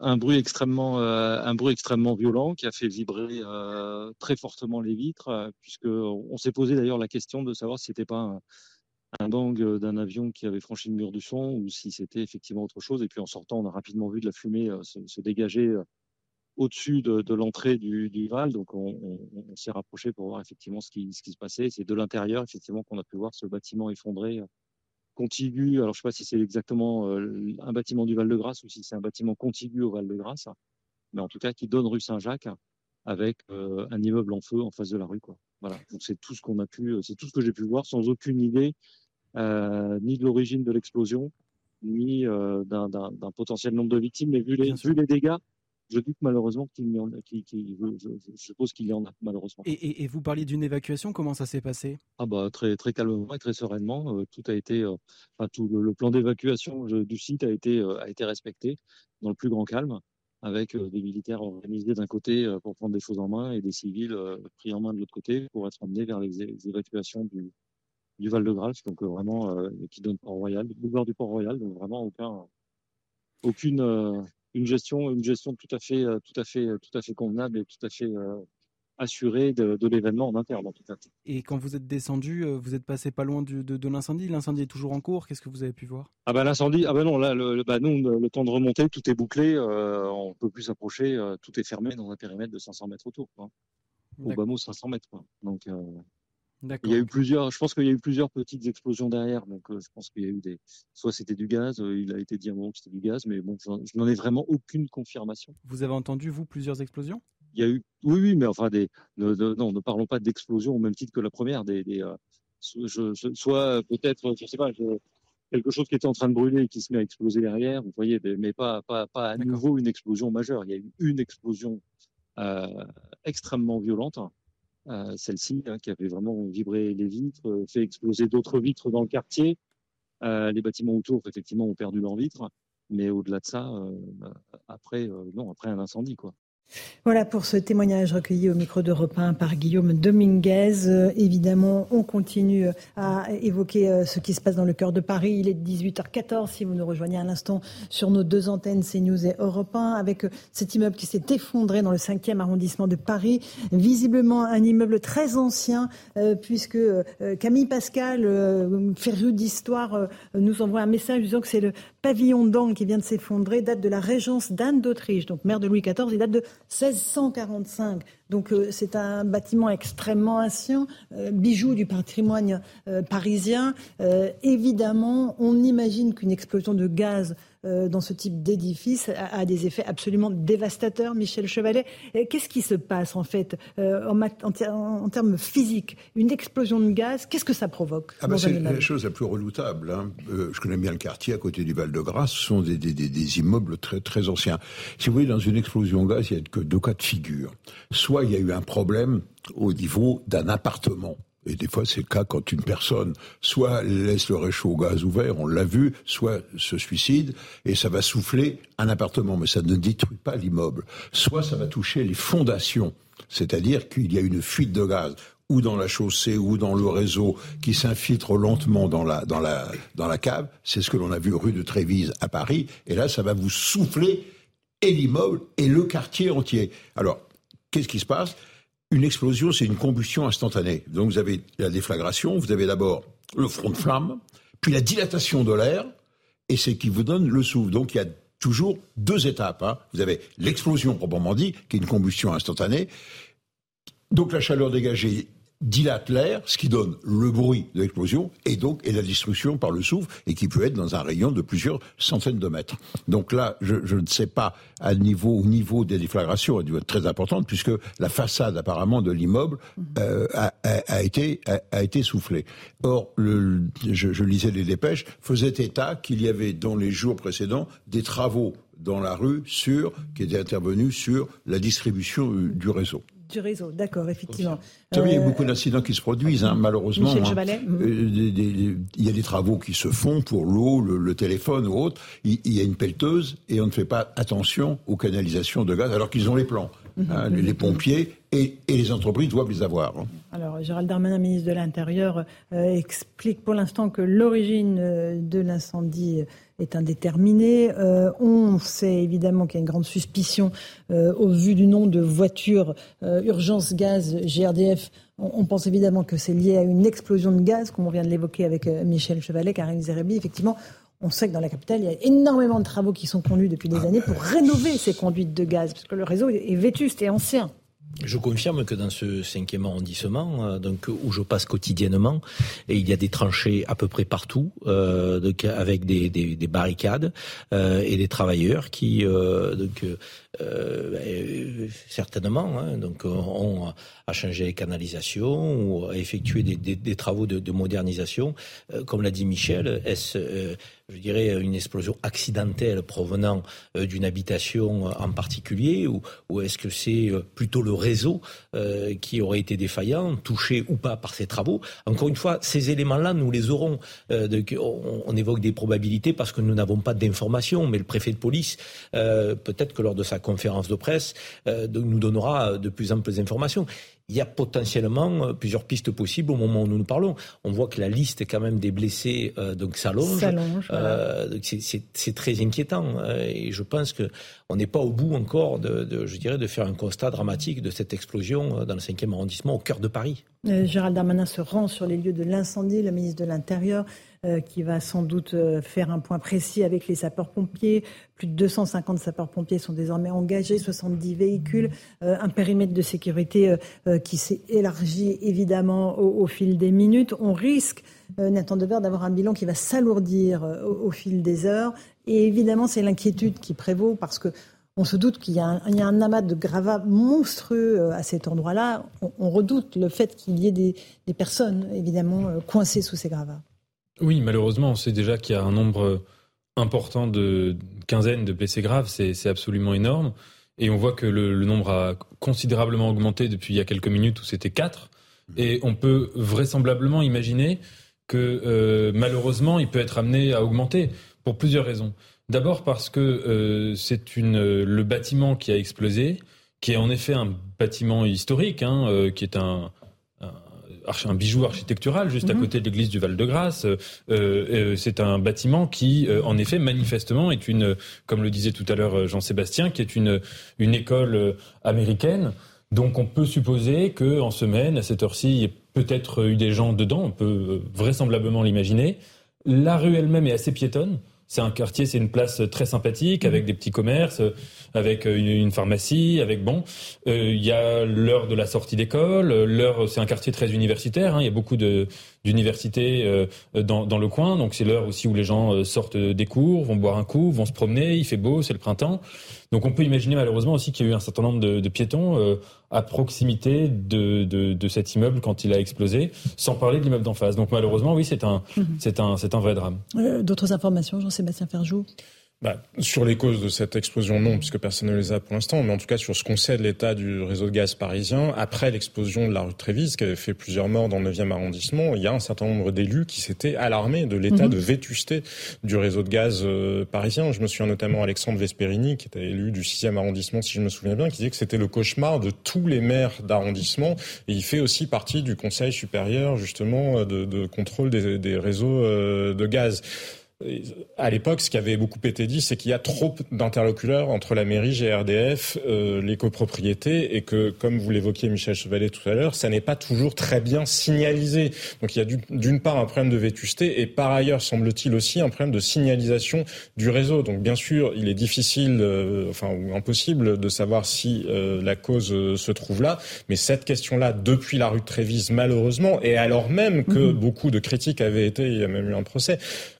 un bruit extrêmement un bruit extrêmement violent qui a fait vibrer très fortement les vitres puisque on s'est posé d'ailleurs la question de savoir si c'était pas un, un bang d'un avion qui avait franchi le mur du son ou si c'était effectivement autre chose. Et puis en sortant, on a rapidement vu de la fumée se, dégager au-dessus de, l'entrée du, Val. Donc on, s'est rapproché pour voir effectivement ce qui, se passait. C'est de l'intérieur effectivement qu'on a pu voir ce bâtiment effondré contigu. Alors je ne sais pas si c'est exactement un bâtiment du Val-de-Grâce ou si c'est un bâtiment contigu au Val-de-Grâce, mais en tout cas qui donne rue Saint-Jacques avec un immeuble en feu en face de la rue. Voilà. Donc c'est tout ce qu'on a pu, c'est tout ce que j'ai pu voir sans aucune idée ni de l'origine de l'explosion, ni euh, d'un potentiel nombre de victimes. Mais vu les, vu les dégâts, je doute malheureusement qu'il y en a, je, suppose qu'il y en a malheureusement. Et, vous parliez d'une évacuation, comment ça s'est passé? Ah bah très très calmement et très sereinement. Euh, tout a été, enfin tout le, plan d'évacuation du site a été a été respecté dans le plus grand calme. avec des militaires organisés d'un côté pour prendre des choses en main et des civils pris en main de l'autre côté pour être emmenés vers les, évacuations du, du Val-de-Grâce, donc vraiment qui donne Port-Royal, le boulevard du Port-Royal, donc vraiment aucun, aucune une gestion, une gestion tout à fait, tout à fait, tout à fait convenable et tout à fait assuré de, l'événement en interne en tout cas. Et quand vous êtes descendu, euh, vous êtes passé pas loin de, de, l'incendie? L'incendie est toujours en cours? Qu'est-ce que vous avez pu voir? Ah bah l'incendie, ah bah non, là, le, bah non, le, temps de remonter, tout est bouclé, euh, on peut plus s'approcher, euh, tout est fermé dans un périmètre de 500 mètres autour. Quoi. Au bas mot 500 mètres. Quoi. Donc euh, il y a eu plusieurs, je pense qu'il y a eu plusieurs petites explosions derrière, donc je pense qu'il y a eu des, soit c'était du gaz, il a été dit à que c'était du gaz, mais bon, je n'en ai vraiment aucune confirmation. Vous avez entendu vous plusieurs explosions? Il y a eu, oui, oui, mais enfin, des, non, ne parlons pas d'explosion au même titre que la première. Des, des euh, soit peut-être, je sais pas, quelque chose qui était en train de brûler et qui se met à exploser derrière, vous voyez, mais pas, pas, pas à nouveau une explosion majeure. Il y a eu une explosion euh, extrêmement violente, euh, celle-ci, hein, qui avait vraiment vibré les vitres, fait exploser d'autres vitres dans le quartier. les bâtiments autour, effectivement, ont perdu leurs vitres. Mais au-delà de ça, après, non, après un incendie, quoi. Voilà pour ce témoignage recueilli au micro d'Europe 1 par Guillaume Dominguez. Euh, évidemment, on continue à évoquer euh, ce qui se passe dans le cœur de Paris. Il est 18h14 si vous nous rejoignez à l'instant sur nos deux antennes CNews et Europe 1 avec euh, cet immeuble qui s'est effondré dans le 5e arrondissement de Paris. Visiblement un immeuble très ancien puisque Camille Pascal, féru d'histoire, nous envoie un message disant que c'est le pavillon d'Angle qui vient de s'effondrer, date de la régence d'Anne d'Autriche, donc mère de Louis XIV, il date de 1645. Donc euh, c'est un bâtiment extrêmement ancien, euh, bijou du patrimoine euh, parisien. évidemment, on imagine qu'une explosion de gaz dans ce type d'édifice a, des effets absolument dévastateurs. Michel Chevalet, qu'est-ce qui se passe en fait en, en, termes physiques? Une explosion de gaz, qu'est-ce que ça provoque ah bah, C'est la chose la plus redoutable. Hein. je connais bien le quartier à côté du Val-de-Grâce. Ce sont des, des, des, immeubles très, très anciens. Si vous voyez, dans une explosion de gaz, il n'y a que deux cas de figure. Soit il y a eu un problème au niveau d'un appartement. Et des fois, c'est le cas quand une personne soit laisse le réchaud au gaz ouvert, on l'a vu, soit se suicide, et ça va souffler un appartement, mais ça ne détruit pas l'immeuble. Soit ça va toucher les fondations, c'est-à-dire qu'il y a une fuite de gaz ou dans la chaussée ou dans le réseau qui s'infiltre lentement dans la, dans la, dans la cave. C'est ce que l'on a vu rue de Trévise à Paris. Et là, ça va vous souffler et l'immeuble et le quartier entier. Alors, qu'est-ce qui se passe? Une explosion, c'est une combustion instantanée. Donc vous avez la déflagration, vous avez d'abord le front de flamme, puis la dilatation de l'air, et c'est qui vous donne le souffle. Donc il y a toujours deux étapes. Hein. Vous avez l'explosion proprement dit, qui est une combustion instantanée. Donc la chaleur dégagée dilate l'air, ce qui donne le bruit de l'explosion et donc et la destruction par le souffle et qui peut être dans un rayon de plusieurs centaines de mètres. Donc là, je, je ne sais pas à niveau au niveau des déflagrations, elle doit être très importante puisque la façade apparemment de l'immeuble mhm. euh, a, a, a, été a, a, été soufflée. Or, le, je, je lisais les dépêches, faisait état qu'il y avait dans les jours précédents des travaux dans la rue sur qui étaient intervenus sur la distribution du réseau du réseau. D'accord, effectivement. il y a euh, beaucoup d'incidents qui se produisent, hein, malheureusement. Hein. Euh, il y a des travaux qui se font pour l'eau, le, téléphone ou autre. Il, y a une pelleteuse et on ne fait pas attention aux canalisations de gaz alors qu'ils ont les plans. Mhm. Hein, les pompiers et, les entreprises doivent les avoir. Alors, Gérald Darmanin, ministre de l'Intérieur, euh, explique pour l'instant que l'origine de l'incendie est indéterminé. Euh, on sait évidemment qu'il y a une grande suspicion euh, au vu du nom de voitures euh, urgence gaz GRDF. On, pense évidemment que c'est lié à une explosion de gaz, comme on vient de l'évoquer avec Michel Chevalet, Karim Zerebi. Effectivement, on sait que dans la capitale, il y a énormément de travaux qui sont conduits depuis des années pour rénover ces conduites de gaz, parce que le réseau est vétuste et ancien. Je confirme que dans ce cinquième arrondissement, euh, donc où je passe quotidiennement, et il y a des tranchées à peu près partout, euh, donc avec des, des, des barricades euh, et des travailleurs qui, euh, donc euh, certainement, hein, donc ont à changer les canalisations ou à effectuer des, des, des travaux de, de modernisation. comme l'a dit Michel, est-ce je dirais, une explosion accidentelle provenant euh, d'une habitation en particulier, ou, est-ce que c'est euh, plutôt le réseau euh, qui aurait été défaillant, touché ou pas par ces travaux? Encore une fois, ces éléments-là, nous les aurons. on, évoque des probabilités parce que nous n'avons pas d'informations, mais le préfet de police, peut-être que lors de sa conférence de presse, nous donnera de plus amples informations il y a potentiellement euh, plusieurs pistes possibles au moment où nous nous parlons. On voit que la liste quand même des blessés euh, donc s'allonge. Euh, c'est très inquiétant et je pense que on n'est pas au bout encore de, je dirais, de faire un constat dramatique de cette explosion dans le 5e arrondissement au cœur de Paris. Gérald Darmanin se rend sur les lieux de l'incendie, le ministre de l'Intérieur euh, qui va sans doute euh, faire un point précis avec les sapeurs-pompiers. Plus de 250 sapeurs-pompiers sont désormais engagés, 70 véhicules, euh, un périmètre de sécurité qui s'est élargi évidemment au, fil des minutes. On risque, Nathan Devers, d'avoir un bilan qui va s'alourdir au, fil des heures. Et évidemment, c'est l'inquiétude qui prévaut parce que on se doute qu'il y, a un amas de gravats monstrueux à cet endroit-là. On, redoute le fait qu'il y ait des, personnes, évidemment, coincées sous ces gravats. Oui, malheureusement, on sait déjà qu'il y a un nombre important de quinzaines de blessés graves, c'est absolument énorme. Et on voit que le, nombre a considérablement augmenté depuis il y a quelques minutes où c'était 4. Et on peut vraisemblablement imaginer que euh, malheureusement, il peut être amené à augmenter pour plusieurs raisons. D'abord parce que euh, c'est le bâtiment qui a explosé, qui est en effet un bâtiment historique, hein, euh, qui est un, un bijou architectural juste à mhm. côté de l'église du Val-de-Grâce. Euh, euh, c'est un bâtiment qui, euh, en effet, manifestement, est une, comme le disait tout à l'heure Jean-Sébastien, qui est une, une école américaine. Donc on peut supposer que en semaine, à cette heure-ci, il y a peut-être eu des gens dedans, on peut vraisemblablement l'imaginer. La rue elle-même est assez piétonne. C'est un quartier, c'est une place très sympathique avec des petits commerces, avec une, pharmacie, avec bon. Euh, il y a l'heure de la sortie d'école. L'heure, c'est un quartier très universitaire. Hein, il y a beaucoup de d'universités euh, dans, dans le coin, donc c'est l'heure aussi où les gens euh, sortent des cours, vont boire un coup, vont se promener. Il fait beau, c'est le printemps. Donc on peut imaginer malheureusement aussi qu'il y a eu un certain nombre de, de piétons à proximité de, de, de, cet immeuble quand il a explosé, sans parler de l'immeuble d'en face. Donc malheureusement, oui, c'est un, mhm. c'est un, c'est un vrai drame. D'autres informations, Jean-Sébastien Ferjou? Bah, sur les causes de cette explosion, non, puisque personne ne les a pour l'instant. Mais en tout cas, sur ce qu'on sait de l'état du réseau de gaz parisien, après l'explosion de la rue de Trévise, qui avait fait plusieurs morts dans le 9e arrondissement, il y a un certain nombre d'élus qui s'étaient alarmés de l'état mhm. de vétusté du réseau de gaz euh, parisien. Je me souviens notamment Alexandre Vesperini, qui était élu du 6e arrondissement, si je me souviens bien, qui disait que c'était le cauchemar de tous les maires d'arrondissement. Et il fait aussi partie du Conseil supérieur, justement, de, de contrôle des, des réseaux euh, de gaz à l'époque, ce qui avait beaucoup été dit, c'est qu'il y a trop d'interlocuteurs entre la mairie, GRDF, euh, les copropriétés, et que, comme vous l'évoquiez, Michel Chevalet, tout à l'heure, ça n'est pas toujours très bien signalisé. Donc il y a d'une part un problème de vétusté, et par ailleurs, semble-t-il aussi, un problème de signalisation du réseau. Donc bien sûr, il est difficile, euh, enfin, ou impossible de savoir si euh, la cause euh, se trouve là, mais cette question-là, depuis la rue de Trévise, malheureusement, et alors même que mhm. beaucoup de critiques avaient été, il y a même eu un procès,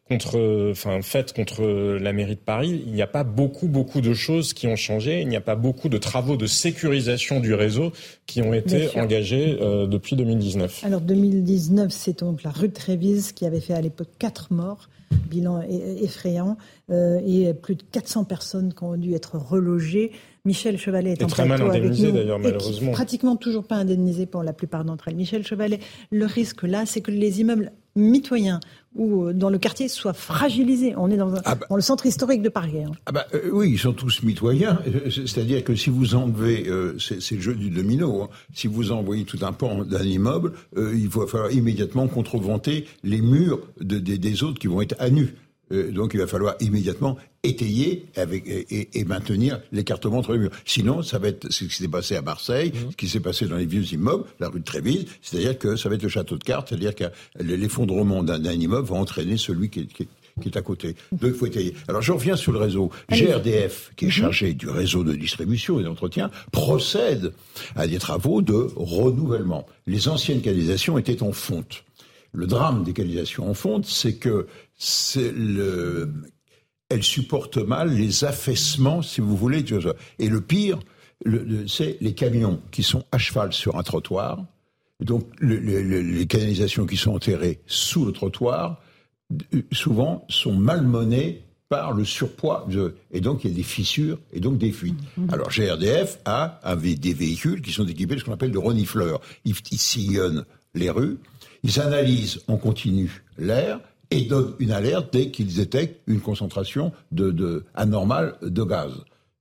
contre, enfin, contre la mairie de Paris, il n'y a pas beaucoup, beaucoup de choses qui ont changé. Il n'y a pas beaucoup de travaux de sécurisation du réseau qui ont été engagés euh, depuis 2019. Alors 2019, c'est donc la rue de Trévise qui avait fait à l'époque quatre morts, bilan effrayant, euh, et plus de 400 personnes qui ont dû être relogées. Michel Chevalet est et en très mal indemnisé d'ailleurs malheureusement. pratiquement toujours pas indemnisé pour la plupart d'entre elles. Michel Chevalet, le risque là, c'est que les immeubles mitoyens ou euh, dans le quartier soit fragilisé. On est dans, ah bah. dans le centre historique de Paris. Hein. Ah bah, euh, oui, ils sont tous mitoyens. Euh, c'est-à-dire que si vous enlevez, c'est le jeu du domino, hein. si vous envoyez tout un pan d'un immeuble, il va falloir immédiatement contreventer les murs de, des autres qui vont être à nu. Euh, donc il va falloir immédiatement étayer avec, et, maintenir l'écartement entre les murs. Sinon, ça va être ce qui s'est passé à Marseille, mmh. ce qui s'est passé dans les vieux immeubles, la rue de Trévise, c'est-à-dire que ça va être le château de cartes, c'est-à-dire que l'effondrement d'un immeuble va entraîner celui qui est, à côté. Donc il faut étayer. Alors je reviens sur le réseau. GRDF, qui est mmh. chargé du réseau de distribution et d'entretien, procède à des travaux de renouvellement. Les anciennes canalisations étaient en fonte. Le drame des canalisations en fonte, c'est que le, elle supporte mal les affaissements, si vous voulez. Et le pire, c'est les camions qui sont à cheval sur un trottoir. Donc les canalisations qui sont enterrées sous le trottoir souvent sont malmenés par le surpoids de, et donc il y a des fissures et donc des fuites. Mhm. Alors GRDF a, des véhicules qui sont équipés de ce qu'on appelle de renifleurs. Ils, sillonnent les rues, ils analysent en continu l'air et donnent une alerte dès qu'ils détectent une concentration de, anormale de gaz.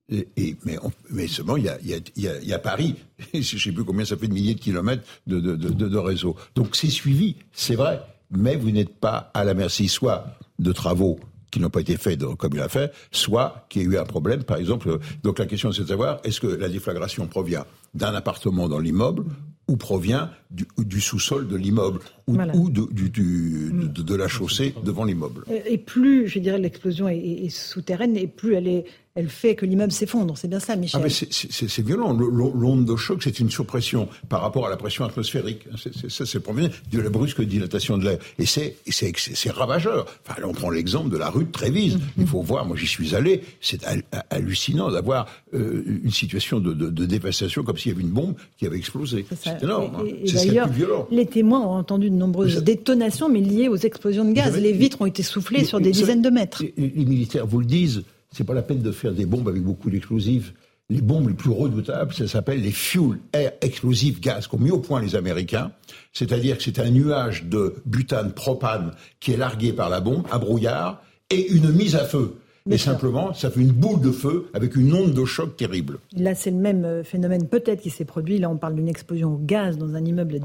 Et, mais, mais seulement, il y a, y a, Paris, je ne sais plus combien ça fait de milliers de kilomètres de, de, de réseau. Donc c'est suivi, c'est vrai, mais vous n'êtes pas à la merci soit de travaux qui n'ont pas été faits comme il a fait, soit qu'il y a eu un problème, par exemple. Donc la question c'est de savoir, est-ce que la déflagration provient d'un appartement dans l'immeuble ou provient du, sous-sol de l'immeuble ou, de, de, la chaussée devant l'immeuble. Et plus, je dirais, l'explosion est, souterraine, et plus elle est, elle fait que l'immeuble s'effondre. C'est bien ça, Michel. Ah c'est violent. L'onde de choc, c'est une surpression par rapport à la pression atmosphérique. Ça, c'est le premier de la brusque dilatation de l'air. Et c'est ravageur. Enfin, là, on prend l'exemple de la rue de Trévise. Mm-hmm. Il faut voir, moi j'y suis allé, c'est hallucinant d'avoir euh, une situation de, dévastation comme s'il y avait une bombe qui avait explosé. C'est énorme. Hein. C'est d'ailleurs, les témoins ont entendu de nombreuses détonations, mais liées aux explosions de gaz. les vitres ont été soufflées sur des dizaines de mètres. les militaires vous le disent, c'est pas la peine de faire des bombes avec beaucoup d'explosifs. Les bombes les plus redoutables, ça s'appelle les fuel air explosive gas qu'ont mis au point les Américains. C'est-à-dire que c'est un nuage de butane, propane qui est largué par la bombe, un brouillard, et une mise à feu. Mais simplement, ça fait une boule de feu avec une onde de choc terrible. Là, c'est le même euh, phénomène peut-être qui s'est produit. Là, on parle d'une explosion au gaz dans un immeuble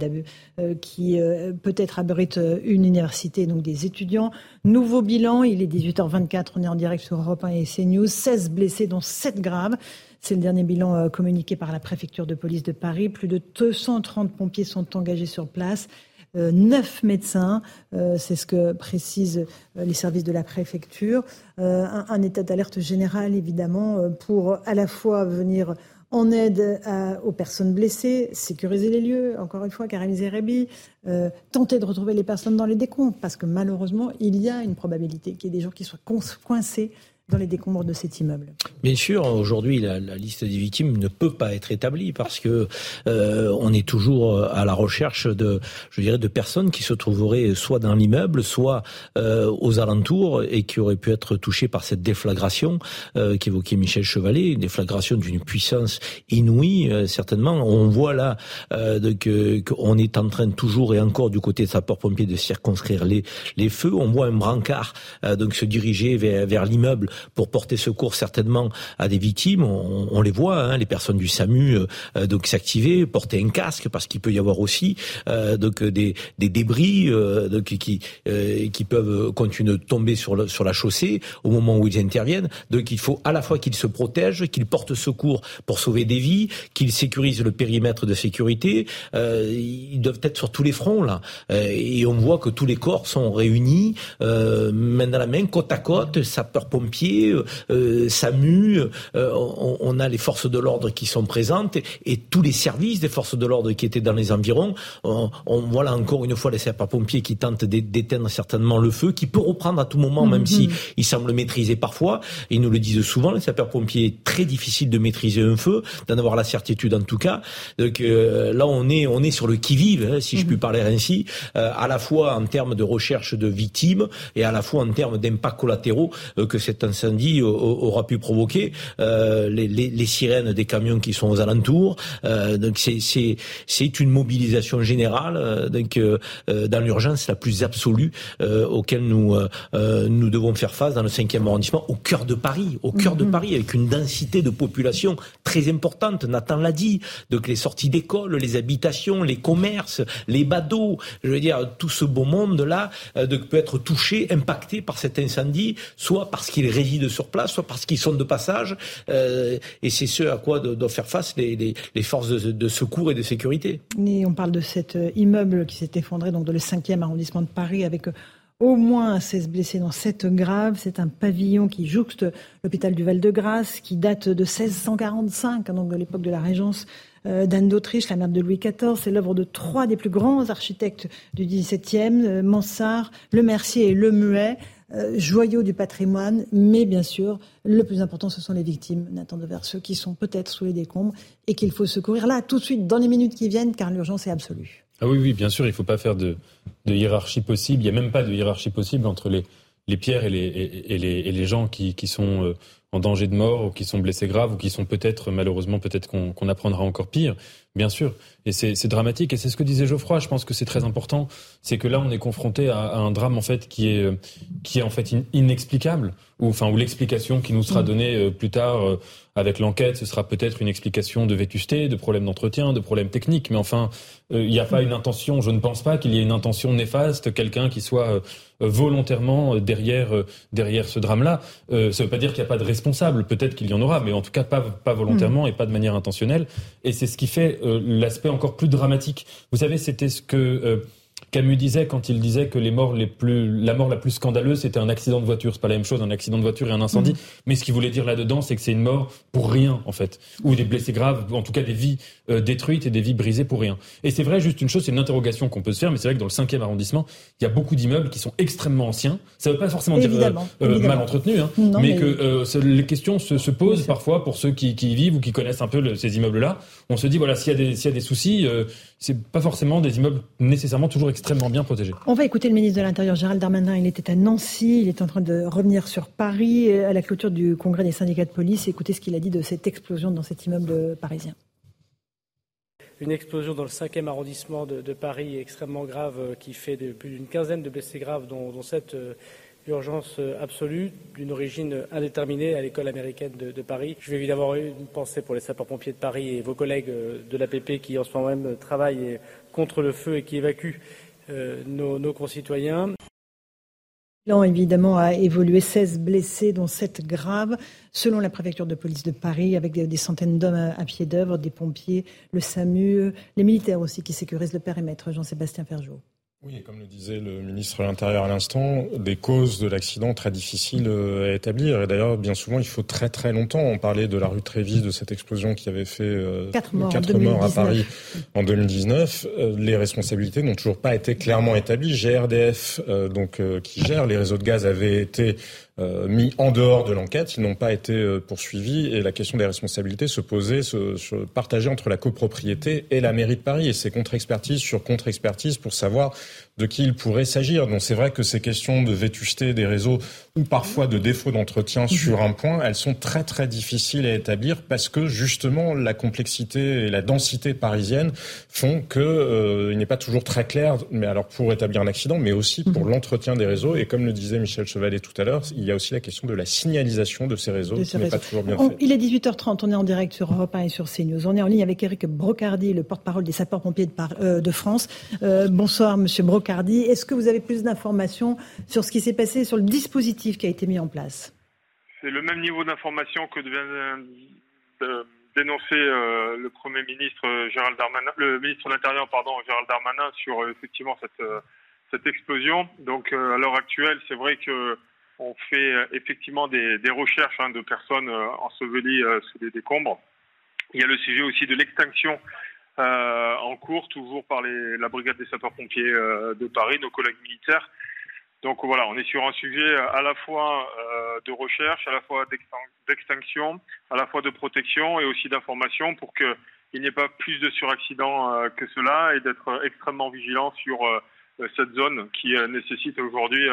euh, qui euh, peut-être abrite une université, donc des étudiants. Nouveau bilan, il est 18h24, on est en direct sur Europe 1 et CNews. 16 blessés, dont 7 graves. C'est le dernier bilan communiqué par la préfecture de police de Paris. Plus de 230 pompiers sont engagés sur place. Euh, neuf médecins, euh, c'est ce que précisent euh, les services de la préfecture. Un, état d'alerte général, évidemment, pour à la fois venir en aide aux personnes blessées, sécuriser les lieux, encore une fois, Karim Zerebi, tenter de retrouver les personnes dans les décombres, parce que malheureusement, il y a une probabilité qu'il y ait des gens qui soient coincés dans les décombres de cet immeuble. Bien sûr, aujourd'hui, la, liste des victimes ne peut pas être établie parce que euh, on est toujours à la recherche de, je dirais, de personnes qui se trouveraient soit dans l'immeuble, soit euh, aux alentours et qui auraient pu être touchées par cette déflagration euh, qu'évoquait Michel Chevalet, une déflagration d'une puissance inouïe, euh, certainement. On voit là euh, qu'on est en train toujours et encore du côté de sapeurs-pompiers de circonscrire les, les feux. On voit un brancard donc se diriger vers, vers l'immeuble pour porter secours certainement à des victimes. On, les voit, hein, les personnes du SAMU euh, euh, donc s'activer, porter un casque parce qu'il peut y avoir aussi euh, donc des, des débris donc, qui qui peuvent continuer de tomber sur sur la chaussée au moment où ils interviennent. Donc il faut à la fois qu'ils se protègent, qu'ils portent secours pour sauver des vies, qu'ils sécurisent le périmètre de sécurité. ils doivent être sur tous les fronts là, et on voit que tous les corps sont réunis main dans la main, côte à côte, sapeurs-pompiers euh, euh, SAMU, euh, on, a les forces de l'ordre qui sont présentes et, tous les services des forces de l'ordre qui étaient dans les environs. On, voit là encore une fois les sapeurs-pompiers qui tentent d'éteindre certainement le feu, qui peut reprendre à tout moment, même s'il mhm. si il semble maîtriser parfois. Ils nous le disent souvent, les sapeurs-pompiers, très difficile de maîtriser un feu, d'en avoir la certitude en tout cas. Donc là, on est, on est sur le qui-vive, hein, si je mhm. puis parler ainsi, à la fois en termes de recherche de victimes et à la fois en termes d'impacts collatéraux que cette incendie aura pu provoquer, euh, les, les, les, sirènes des camions qui sont aux alentours. Euh, donc c'est c'est c'est une mobilisation générale euh, donc dans l'urgence la plus absolue auquel nous nous devons faire face dans le 5e arrondissement, au cœur de Paris, au cœur de mhm. Paris, avec une densité de population très importante. Nathan l'a dit. Donc les sorties d'école, les habitations, les commerces, les badauds, je veux dire tout ce beau monde là peut être touché, impacté par cet incendie, soit parce qu'il est résident sur place, soit parce qu'ils sont de passage. Euh, et c'est ce à quoi doivent faire face les, forces de, secours et de sécurité. On parle de cet euh, immeuble qui s'est effondré, donc dans le 5e arrondissement de Paris, avec euh, au moins 16 blessés, dans 7 graves. C'est un pavillon qui jouxte l'hôpital du Val-de-Grâce, qui date de 1645, hein, donc de l'époque de la Régence d'Anne d'Autriche, la mère de Louis XIV. C'est l'œuvre de trois des plus grands architectes du XVIIe, Mansart, Le Mercier et Le Muet. Euh, joyaux du patrimoine, mais bien sûr, le plus important, ce sont les victimes, Nathan Devers, ceux qui sont peut-être sous les décombres et qu'il faut secourir là, tout de suite, dans les minutes qui viennent, car l'urgence est absolue. Ah oui, oui, bien sûr, il ne faut pas faire de, hiérarchie possible. Il n'y a même pas de hiérarchie possible entre les, pierres et les, gens qui, qui sont euh, en danger de mort ou qui sont blessés graves ou qui sont peut-être, malheureusement, peut-être qu'on apprendra encore pire, bien sûr. Et c'est dramatique. Et c'est ce que disait Geoffroy. Je pense que c'est très important. C'est que là, on est confronté à, un drame, en fait, qui est, qui est en fait inexplicable. Ou, enfin, où l'explication qui nous sera mm. donnée euh, plus tard euh, avec l'enquête, ce sera peut-être une explication de vétusté, de problèmes d'entretien, de problèmes techniques. Mais enfin, euh, il n'y a pas une intention, je ne pense pas qu'il y ait une intention néfaste, quelqu'un qui soit volontairement derrière, derrière ce drame-là. ça ne veut pas dire qu'il n'y a pas de responsable. Peut-être qu'il y en aura, mais en tout cas pas, pas volontairement mm. et pas de manière intentionnelle. Et c'est ce qui fait l'aspect encore plus dramatique. Vous savez, c'était ce que euh, Camus disait quand il disait que les morts les plus, la mort la plus scandaleuse, c'était un accident de voiture. C'est pas la même chose, un accident de voiture et un incendie. Mm. Mais ce qu'il voulait dire là-dedans, c'est que c'est une mort pour rien, en fait. Ou des blessés graves, en tout cas des vies euh, détruites et des vies brisées pour rien. Et c'est vrai, juste une chose, c'est une interrogation qu'on peut se faire, mais c'est vrai que dans le cinquième arrondissement, il y a beaucoup d'immeubles qui sont extrêmement anciens. Ça veut pas forcément dire euh, mal entretenus, hein, mais, que les questions se, se posent parfois pour ceux qui, qui, vivent ou qui connaissent un peu ces immeubles-là. On se dit, voilà, s'il y, y, a des soucis, c'est pas forcément des immeubles nécessairement toujours extrêmement bien protégés. On va écouter le ministre de l'Intérieur, Gérald Darmanin. Il était à Nancy, il est en train de revenir sur Paris à la clôture du congrès des syndicats de police. Écoutez ce qu'il a dit de cette explosion dans cet immeuble parisien. Une explosion dans le 5e arrondissement de, Paris extrêmement grave euh, qui fait plus d'une quinzaine de blessés graves, dont, dont sept euh, urgence euh, absolue d'une origine indéterminée à l'école américaine de, Paris. Je vais évidemment avoir une pensée pour les sapeurs-pompiers de Paris et vos collègues euh, de l'APP qui en ce moment même travaillent contre le feu et qui évacuent euh, nos, nos concitoyens. Évidemment a évolué 16 blessés, dont 7 graves, selon la préfecture de police de Paris, avec des, centaines d'hommes à, pied d'œuvre, des pompiers, le SAMU, les militaires aussi qui sécurisent le périmètre. Jean-Sébastien Ferjot. Oui, et comme le disait le ministre de l'Intérieur à l'instant, des causes de l'accident très difficiles euh, à établir. Et d'ailleurs, bien souvent, il faut très très longtemps. On parlait de la rue Trévis, de cette explosion qui avait fait euh, quatre morts, morts à Paris en 2019. Euh, les responsabilités n'ont toujours pas été clairement établies. GRDF, donc qui gère les réseaux de gaz, avait été mis en dehors de l'enquête, ils n'ont pas été euh, poursuivis et la question des responsabilités se posait, se, se partageait entre la copropriété et la mairie de Paris. Et c'est contre-expertise sur contre-expertise pour savoir de qui il pourrait s'agir. Donc c'est vrai que ces questions de vétusté des réseaux ou parfois de défaut d'entretien mhm. sur un point, elles sont très très difficiles à établir parce que justement la complexité et la densité parisienne font que euh, il n'est pas toujours très clair. Mais alors pour établir un accident, mais aussi pour mhm. l'entretien des réseaux et comme le disait Michel Chevalet tout à l'heure, il y a aussi la question de la signalisation de ces réseaux qui n'est pas toujours bien fait. Il est 18h30, on est en direct sur Europe 1 et sur CNews. On est en ligne avec Eric Brocardi, le porte-parole des sapeurs-pompiers de, euh, de, France. Euh, bonsoir, Monsieur Brocardi. Est-ce que vous avez plus d'informations sur ce qui s'est passé, sur le dispositif qui a été mis en place? C'est le même niveau d'information que vient de dénoncer euh, le Premier ministre Gérald Darmanin, le ministre de l'Intérieur, pardon, Gérald Darmanin, sur effectivement cette explosion. Donc à l'heure actuelle, c'est vrai que on fait euh, effectivement des, recherches hein, de personnes euh, ensevelies euh, sous des décombres. Il y a le sujet aussi de l'extinction en cours, toujours par la brigade des sapeurs-pompiers de Paris, nos collègues militaires. Donc voilà, on est sur un sujet à la fois de recherche, à la fois d'extinction, à la fois de protection et aussi d'information pour qu'il n'y ait pas plus de suraccidents que cela et d'être extrêmement vigilant sur cette zone qui nécessite aujourd'hui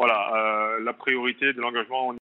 voilà, euh, la priorité de l'engagement